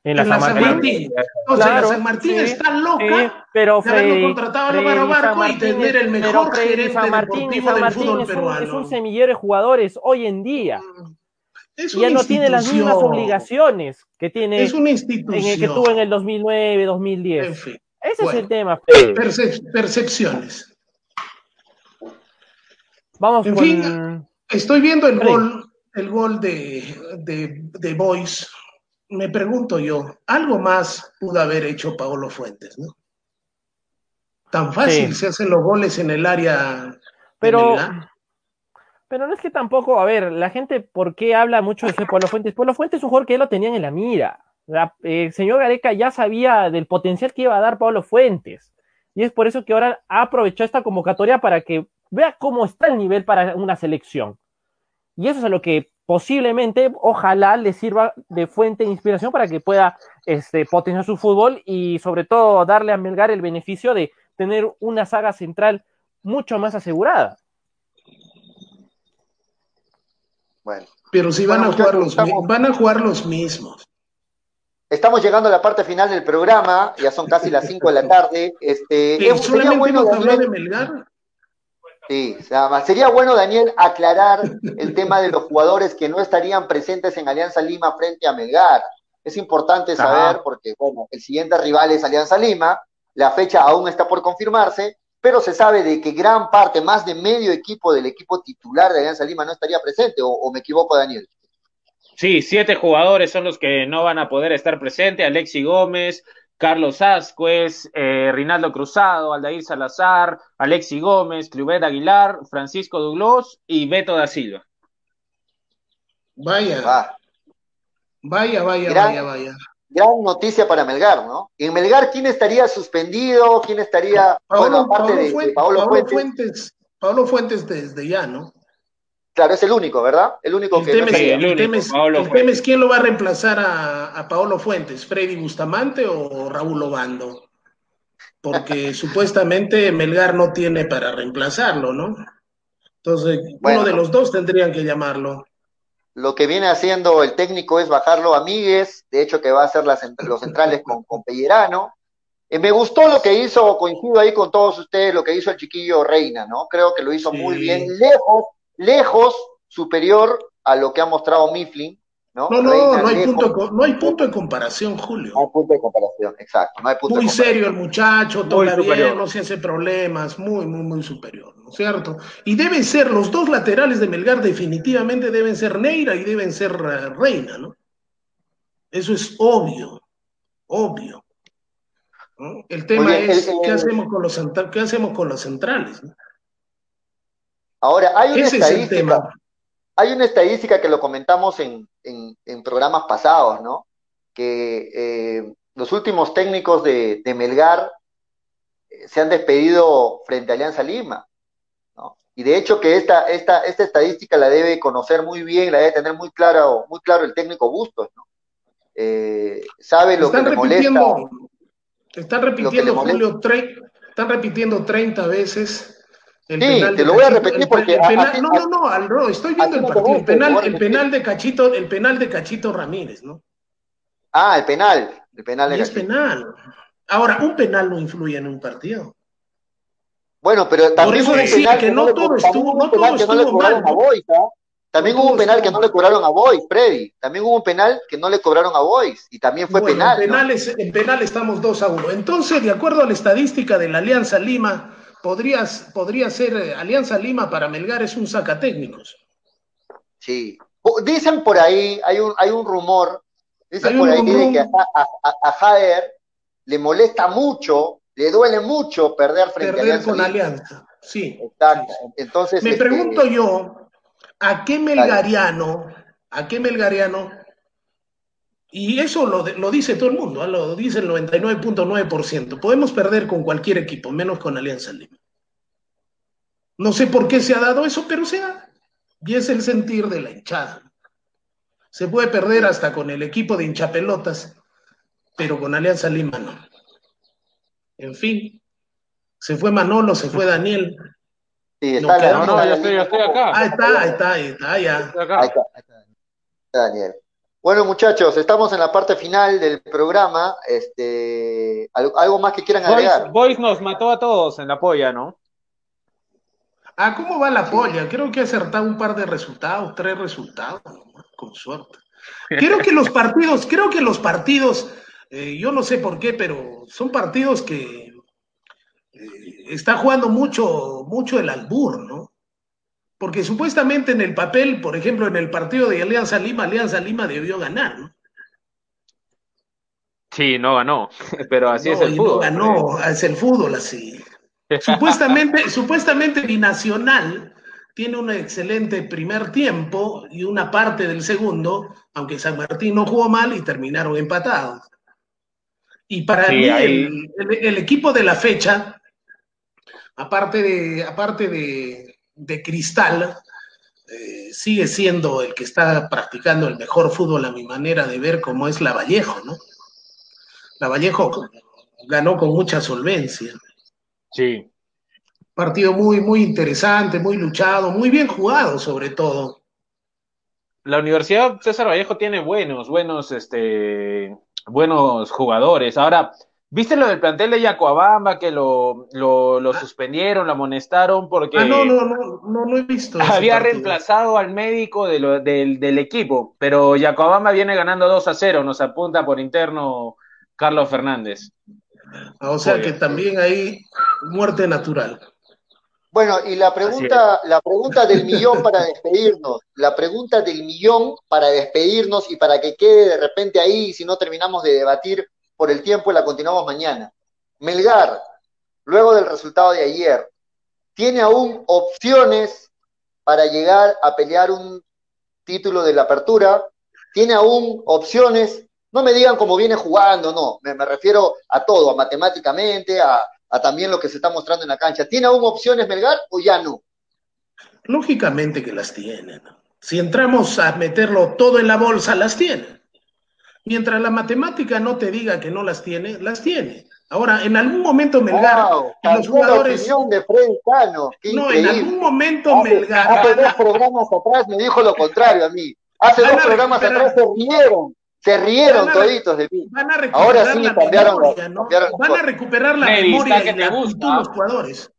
En la, San, Martín. Entonces, la San Martín está loca pero de haberlo contratado a Álvaro Barco y tener el mejor gerente San Martín, deportivo San Martín del fútbol es un, peruano. Es un semillero de jugadores hoy en día. Es y ya no tiene las mismas obligaciones que tiene es una institución. En el que tuvo en el 2009, 2010. En fin. Ese es el tema. percepciones. Vamos en fin, estoy viendo el gol, el gol de, de, de Boys. Me pregunto yo, algo más pudo haber hecho Paolo Fuentes, ¿no? Tan fácil se hacen los goles en el área. Pero, pero no es que tampoco, a ver, la gente, ¿por qué habla mucho de Pablo Fuentes? Pablo Fuentes es un jugador que ya lo tenían en la mira. el señor Gareca ya sabía del potencial que iba a dar Pablo Fuentes. Y es por eso que ahora ha aprovechado esta convocatoria para que vea cómo está el nivel para una selección. Y eso es a lo que posiblemente, ojalá, le sirva de fuente de inspiración para que pueda este, potenciar su fútbol y sobre todo darle a Melgar el beneficio de tener una saga central mucho más asegurada. Bueno. Pero si van, a jugar los, van a jugar los mismos. Estamos llegando a la parte final del programa, ya son casi las 5 de la tarde. Este, bueno, de Melgar? Sí, sería bueno, Daniel, aclarar el tema de los jugadores que no estarían presentes en Alianza Lima frente a Melgar. Es importante saber, porque, bueno, el siguiente rival es Alianza Lima, la fecha aún está por confirmarse, pero se sabe de que gran parte, más de medio equipo del equipo titular de Alianza Lima no estaría presente, o, me equivoco, Daniel. Sí, siete jugadores son los que no van a poder estar presentes, Alexi Gómez, Carlos Ascuez, eh, Rinaldo Cruzado, Aldair Salazar, Alexi Gómez, Clubet Aguilar, Francisco Douglas y Beto da Silva. Vaya. Vaya, vaya, vaya, vaya gran noticia para Melgar, ¿no? En Melgar, ¿quién estaría suspendido? ¿Quién estaría, bueno, aparte de, Fuentes, Fuentes? Pablo Fuentes desde ya, ¿no? Claro, es el único, ¿verdad? El único que... Tema el, tema es, quién lo va a reemplazar a, a Paolo Fuentes, Freddy Bustamante o Raúl Obando. Porque supuestamente Melgar no tiene para reemplazarlo, ¿no? Entonces, uno de los dos tendrían que llamarlo lo que viene haciendo el técnico es bajarlo a Míguez, de hecho que va a hacer las, los centrales con, con Pellerano. Eh, me gustó lo que hizo, coincido ahí con todos ustedes, lo que hizo el chiquillo Reina, ¿no? Creo que lo hizo muy bien, lejos, lejos superior a lo que ha mostrado Mifflin, ¿no? No, no, no, hay punto, no hay punto de comparación, Julio. No hay punto de comparación, exacto. No hay punto muy serio el muchacho, todo bien, no se hace problemas, muy, muy, muy superior, ¿no es cierto? Y deben ser, los dos laterales de Melgar definitivamente deben ser Neira y deben ser eh, Reina, ¿no? Eso es obvio, obvio. El tema es, ¿qué, hacemos con los, ¿qué hacemos con los centrales? Ahora, hay una estadística hay una estadística que lo comentamos en, programas pasados, ¿no? Que eh, los últimos técnicos de, Melgar eh, se han despedido frente a Alianza Lima, ¿no? Y de hecho que esta, esta, esta estadística la debe conocer muy bien, la debe tener muy claro, muy claro el técnico Bustos, ¿no? Eh, sabe lo que le molesta. Están repitiendo, Julio, están repitiendo 30 veces sí, te lo voy a repetir porque. no, no, no, al, estoy viendo el partido. el, penal, el penal de Cachito, el penal de Cachito Ramírez, ¿no? Ah, el penal. El penal de es penal. Ahora, un penal no influye en un partido. Bueno, pero también Por eso decía que, no todo estuvo, no todo estuvo mal. También hubo un penal que no le cobraron a Boys, Freddy. También hubo un penal que no le cobraron a Boys y también fue penal. En penal, en penal estamos 2 a 1. Entonces, de acuerdo a la estadística de la Alianza Lima, podría ser eh, Alianza Lima para Melgar es un sacatécnicos. Sí. Dicen por ahí, hay un, hay un rumor, dicen por ahí que a, Jader le molesta mucho, le duele mucho perder frente perder a Alianza. con Alianza, sí. Exacto. Entonces, Me este, pregunto yo, ¿a qué melgariano, a qué melgariano y eso lo, lo, dice todo el mundo, ¿ah? lo dice el 99.9%. Podemos perder con cualquier equipo, menos con Alianza Lima. No sé por qué se ha dado eso, pero se ha. Y es el sentir de la hinchada. Se puede perder hasta con el equipo de hinchapelotas, pero con Alianza Lima no. En fin, se fue Manolo, se fue Daniel. Sí, está, no, no, yo estoy, acá. Ahí está, ahí está, ahí está, ya. Ahí está, ahí está. Daniel. Bueno, muchachos, estamos en la parte final del programa. Este, ¿Algo más que quieran agregar? Boys nos mató a todos en la polla, ¿no? Ah, ¿cómo va la polla? Creo que ha acertado un par de resultados, tres resultados, con suerte. Creo que los partidos, creo que los partidos Eh, yo no sé por qué, pero son partidos que eh, está jugando mucho, mucho el albur, ¿no? Porque supuestamente en el papel, por ejemplo, en el partido de Alianza Lima, Alianza Lima debió ganar, ¿no? Sí, no ganó, pero así es el fútbol. No ganó, es el fútbol así. supuestamente, supuestamente Binacional tiene un excelente primer tiempo y una parte del segundo, aunque San Martín no jugó mal y terminaron empatados. Y para mí, el, equipo de la fecha, aparte de, aparte de, Cristal, eh, sigue siendo el que está practicando el mejor fútbol a mi manera de ver, como es la Vallejo, ¿no? La Vallejo ganó con mucha solvencia. Sí. Partido muy, muy interesante, muy luchado, muy bien jugado sobre todo. La Universidad César Vallejo tiene buenos, buenos, este, buenos jugadores. Ahora, ¿viste lo del plantel de Yacoabamba que lo, lo, suspendieron, lo amonestaron porque... Ah, no, no, no, no, no he visto. Había reemplazado al médico de lo, del, del, equipo, pero Yacoabamba viene ganando 2 a 0, nos apunta por interno Carlos Fernández. Ah, o sea que también hay muerte natural. Bueno, y la pregunta, la pregunta del millón para despedirnos, la pregunta del millón para despedirnos y para que quede de repente ahí, si no terminamos de debatir por el tiempo, la continuamos mañana. Melgar, luego del resultado de ayer, ¿tiene aún opciones para llegar a pelear un título de la apertura? ¿Tiene aún opciones? No me digan cómo viene jugando, no, me refiero a todo, a matemáticamente, a, a también lo que se está mostrando en la cancha. ¿Tiene aún opciones Melgar o ya no? Lógicamente que las tienen. Si entramos a meterlo todo en la bolsa, las tienen. Mientras la matemática no te diga que no las tiene, las tiene. Ahora, en algún momento Melgar, los jugadores. de Freddy Cano. no, en algún momento Melgar. Hace dos programas atrás me dijo lo contrario a mí. Hace dos programas atrás se rieron se rieron toditos de mí. Van a recuperar la memoria, ¿no? van a recuperar la memoria y la actitud los jugadores.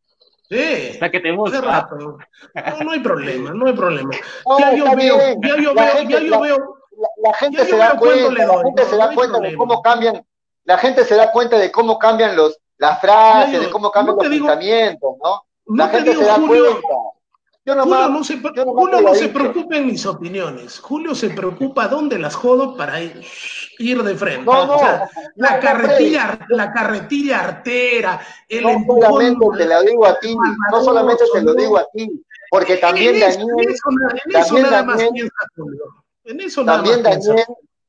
Sí. Hasta que te gusta. No, no hay problema, no hay problema. ya yo veo, ya yo veo, ya yo veo. La, gente se da cuenta, la gente se da cuenta de cómo cambian, la gente se da cuenta de cómo cambian los, las frases, de cómo cambian los pensamientos, ¿no? La gente se da cuenta. Julio no, se, no se preocupa en mis opiniones. Julio se preocupa dónde las jodo para ir, de frente. la carretilla, la carretilla artera, el no solamente te lo digo a ti, no solamente te lo digo a ti, porque también Daniel, también Daniel, también Daniel,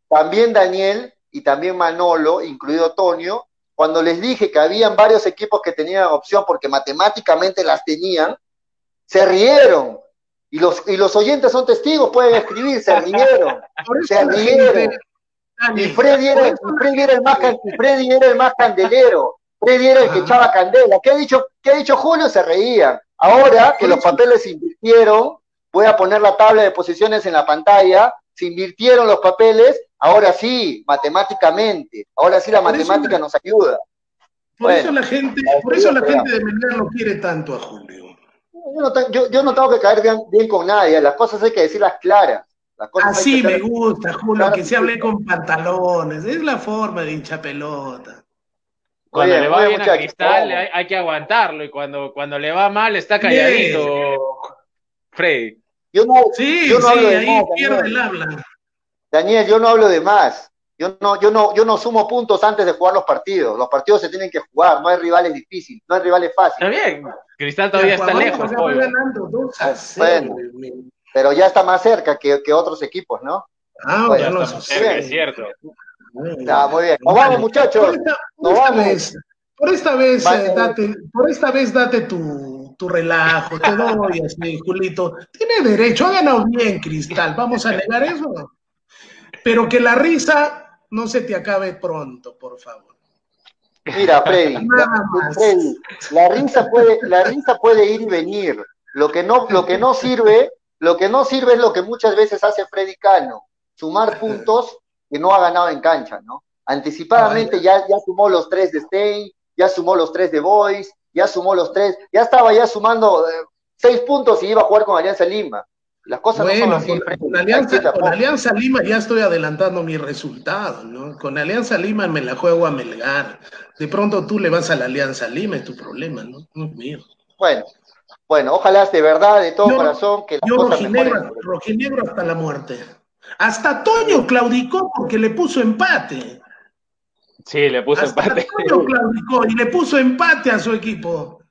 también Daniel y también Manolo, incluido Tonio, cuando les dije que habían varios equipos que tenían opción porque matemáticamente las tenían, se rieron. Y los, y los oyentes son testigos, pueden escribir, se rieron. se rieron. Y Freddy era, el más, Freddy era el más candelero. Freddy era el que echaba candela. ¿Qué ha dicho, qué ha dicho Julio? Se reían. Ahora que los papeles se invirtieron, voy a poner la tabla de posiciones en la pantalla, se invirtieron los papeles, ahora sí, matemáticamente, ahora sí la matemática nos ayuda. Por eso la gente, por eso la gente de Melgar no quiere tanto a Julio. Yo no, tengo que caer bien, con nadie, las cosas hay que decirlas claras. Así me gusta, Julio, que se hable con pantalones, es la forma de hincha pelota. Cuando le va bien a Cristal hay, que aguantarlo y cuando, cuando le va mal está calladito, Freddy. Yo no, sí, yo no hablo de ahí pierde el habla. Daniel, yo no hablo de más. Yo no, yo, no, yo no sumo puntos antes de jugar los partidos. Los partidos se tienen que jugar, no hay rivales difíciles, no hay rivales fáciles. Está bien, Cristal todavía está lejos. bueno, pero ya está más cerca que, que otros equipos, ¿no? Ah, bueno, no, es cierto. Está muy bien. Nos vamos, muchachos. Por esta, por esta vez, por esta vez, eh, date, por esta vez date tu, tu relajo, te doy así, Julito. Tiene derecho, ha ganado bien, Cristal. ¿Vamos a negar eso? Pero que la risa no se te acabe pronto, por favor. Mira, Freddy, la, risa puede, la risa puede ir y venir. Lo que no, lo que no sirve, lo que no sirve es lo que muchas veces hace Freddy Cano, sumar puntos que no ha ganado en cancha, ¿no? Anticipadamente ya, ya sumó los tres de Stein, ya sumó los tres de Boys, ya sumó los tres, ya estaba ya sumando eh, seis puntos y iba a jugar con Alianza Lima. Las cosas no son así. Con, Alianza, con Alianza Lima ya estoy adelantando mi resultado, ¿no? Con Alianza Lima me la juego a Melgar. De pronto tú le vas a la Alianza Lima, es tu problema, ¿no? No es mío. Bueno, bueno, ojalá de verdad, de todo corazón, que Yo rojinegro, rojinegro hasta la muerte. Hasta Toño claudicó porque le puso empate. Sí, le puso empate. Toño claudicó y le puso empate a su equipo.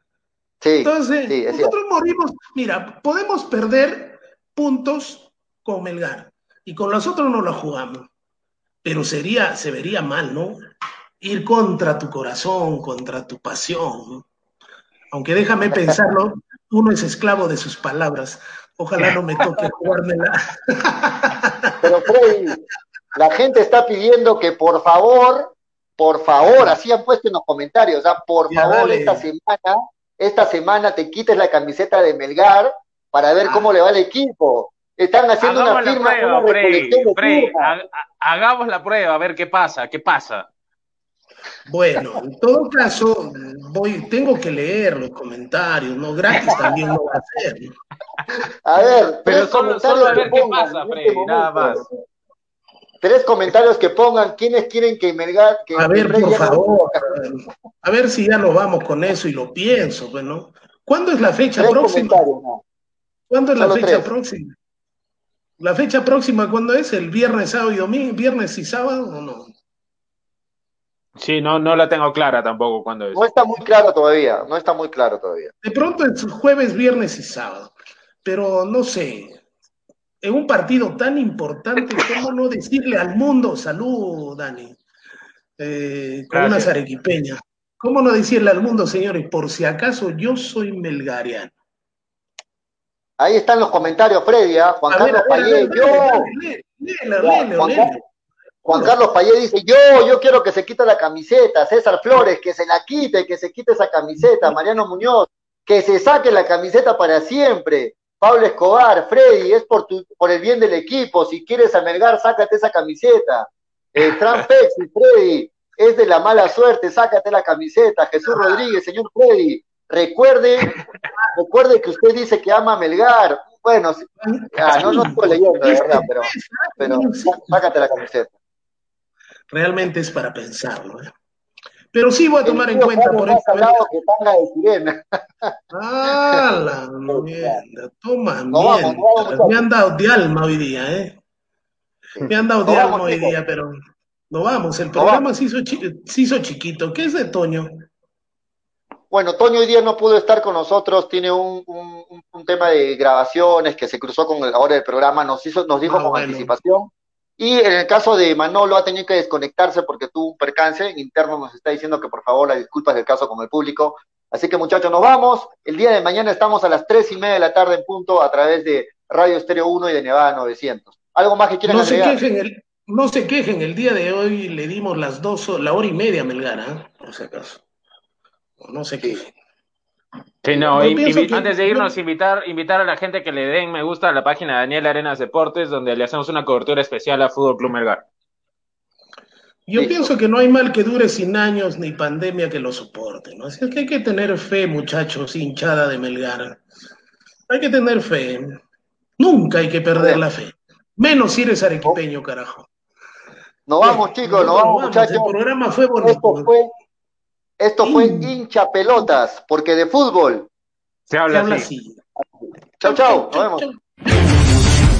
Sí, Entonces, nosotros morimos, mira, podemos perder puntos con Melgar y con los otros no lo jugamos. Pero sería, se vería mal, ¿no? Ir contra tu corazón, contra tu pasión. Aunque déjame pensarlo, uno es esclavo de sus palabras. Ojalá no me toque jugármela. Pero Freddy, la gente está pidiendo que por favor, por favor, así han puesto en los comentarios, o sea, por favor, esta semana, esta semana te quites la camiseta de Melgar para ver ah. cómo le va al equipo. Están haciendo una firma. hagamos la prueba, a ver qué pasa, qué pasa. Bueno, en todo caso, voy, tengo que leer los comentarios, ¿no? Gratis también lo va a hacer. A ver, pero solo, solo a ver qué pasa, este Freddy, nada más. Tres comentarios que pongan quiénes quieren que Melgar. Que a ver, por favor, a ver si ya lo vamos con eso y lo pienso, bueno. Pues, ¿Cuándo es la fecha próxima? ¿Cuándo es la fecha próxima? ¿La fecha próxima cuándo es? ¿El viernes, sábado y domingo? ¿Viernes y sábado o no? Sí, no, no la tengo clara tampoco cuando es. No está muy claro todavía, no está muy claro todavía. De pronto es jueves, viernes y sábado, pero no sé, en un partido tan importante, ¿cómo no decirle al mundo, salud, Dani, eh, con una zarequipeña? ¿Cómo no decirle al mundo, señores, por si acaso yo soy melgariano? Ahí están los comentarios, Freddy, ¿ah? Juan Carlos Payé, yo. Juan Carlos Payé dice, yo, yo quiero que se quite la camiseta, César Flores, que se la quite, que se quite esa camiseta, Mariano Muñoz, que se saque la camiseta para siempre, Pablo Escobar, Freddy, es por, tu, por el bien del equipo, si quieres amelgar, sácate esa camiseta, eh, y Freddy, es de la mala suerte, sácate la camiseta, Jesús Rodríguez, señor Freddy, recuerde, recuerde que usted dice que ama a Melgar, bueno, no, no estoy leyendo, de verdad, pero, pero sácate la camiseta. Realmente es para pensarlo. ¿eh? Pero sí voy a tomar en cuenta por eso. que tanga de sirena. Ah, la mierda, toma mierda. Me han dado de alma hoy día, ¿eh? Me han dado de alma hoy día, pero no vamos. El programa se, hizo se hizo chiquito. ¿Qué es de Toño? Bueno, Toño hoy día no pudo estar con nosotros, tiene un, un, tema de grabaciones que se cruzó con la hora del programa, nos hizo, nos dijo ah, con anticipación y en el caso de Manolo ha tenido que desconectarse porque tuvo un percance interno, nos está diciendo que por favor las disculpas del caso con el público. Así que muchachos, nos vamos. El día de mañana estamos a las tres y media de la tarde en punto a través de Radio Estéreo 1 y de Nevada 900. ¿Algo más que quieran no Se quejen el, no se quejen, el día de hoy le dimos las dos, la hora y media a Melgar, ¿eh? por si acaso. No se quejen. Sí, no, antes de irnos, invitar, invitar a la gente que le den me gusta a la página de Daniel Arenas Deportes, donde le hacemos una cobertura especial a Fútbol Club Melgar. Yo pienso que no hay mal que dure sin años ni pandemia que lo soporte, ¿no? Así que hay que tener fe, muchachos, hinchada de Melgar. Hay que tener fe. Nunca hay que perder la fe. Menos si eres arequipeño, carajo. Nos vamos, chicos, nos, vamos, muchachos. El programa fue bonito. Esto fue hincha pelotas, porque de fútbol se habla, así. Chau, chau, nos vemos.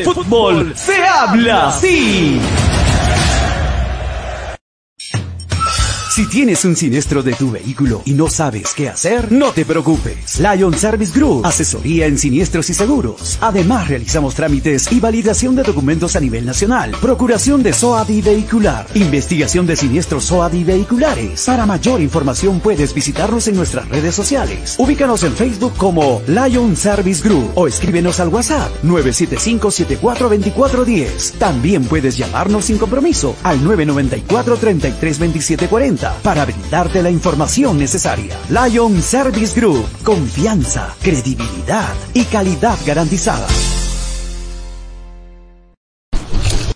fútbol se habla así. Si tienes un siniestro de tu vehículo y no sabes qué hacer, no te preocupes. Lion Service Group, asesoría en siniestros y seguros. Además, realizamos trámites y validación de documentos a nivel nacional. Procuración de SOADI vehicular. Investigación de siniestros SOADI vehiculares. Para mayor información puedes visitarnos en nuestras redes sociales. Ubícanos en Facebook como Lion Service Group o escríbenos al WhatsApp 975-742410. También puedes llamarnos sin compromiso al 994 332740 para brindarte la información necesaria. Lion Service Group, confianza, credibilidad y calidad garantizada.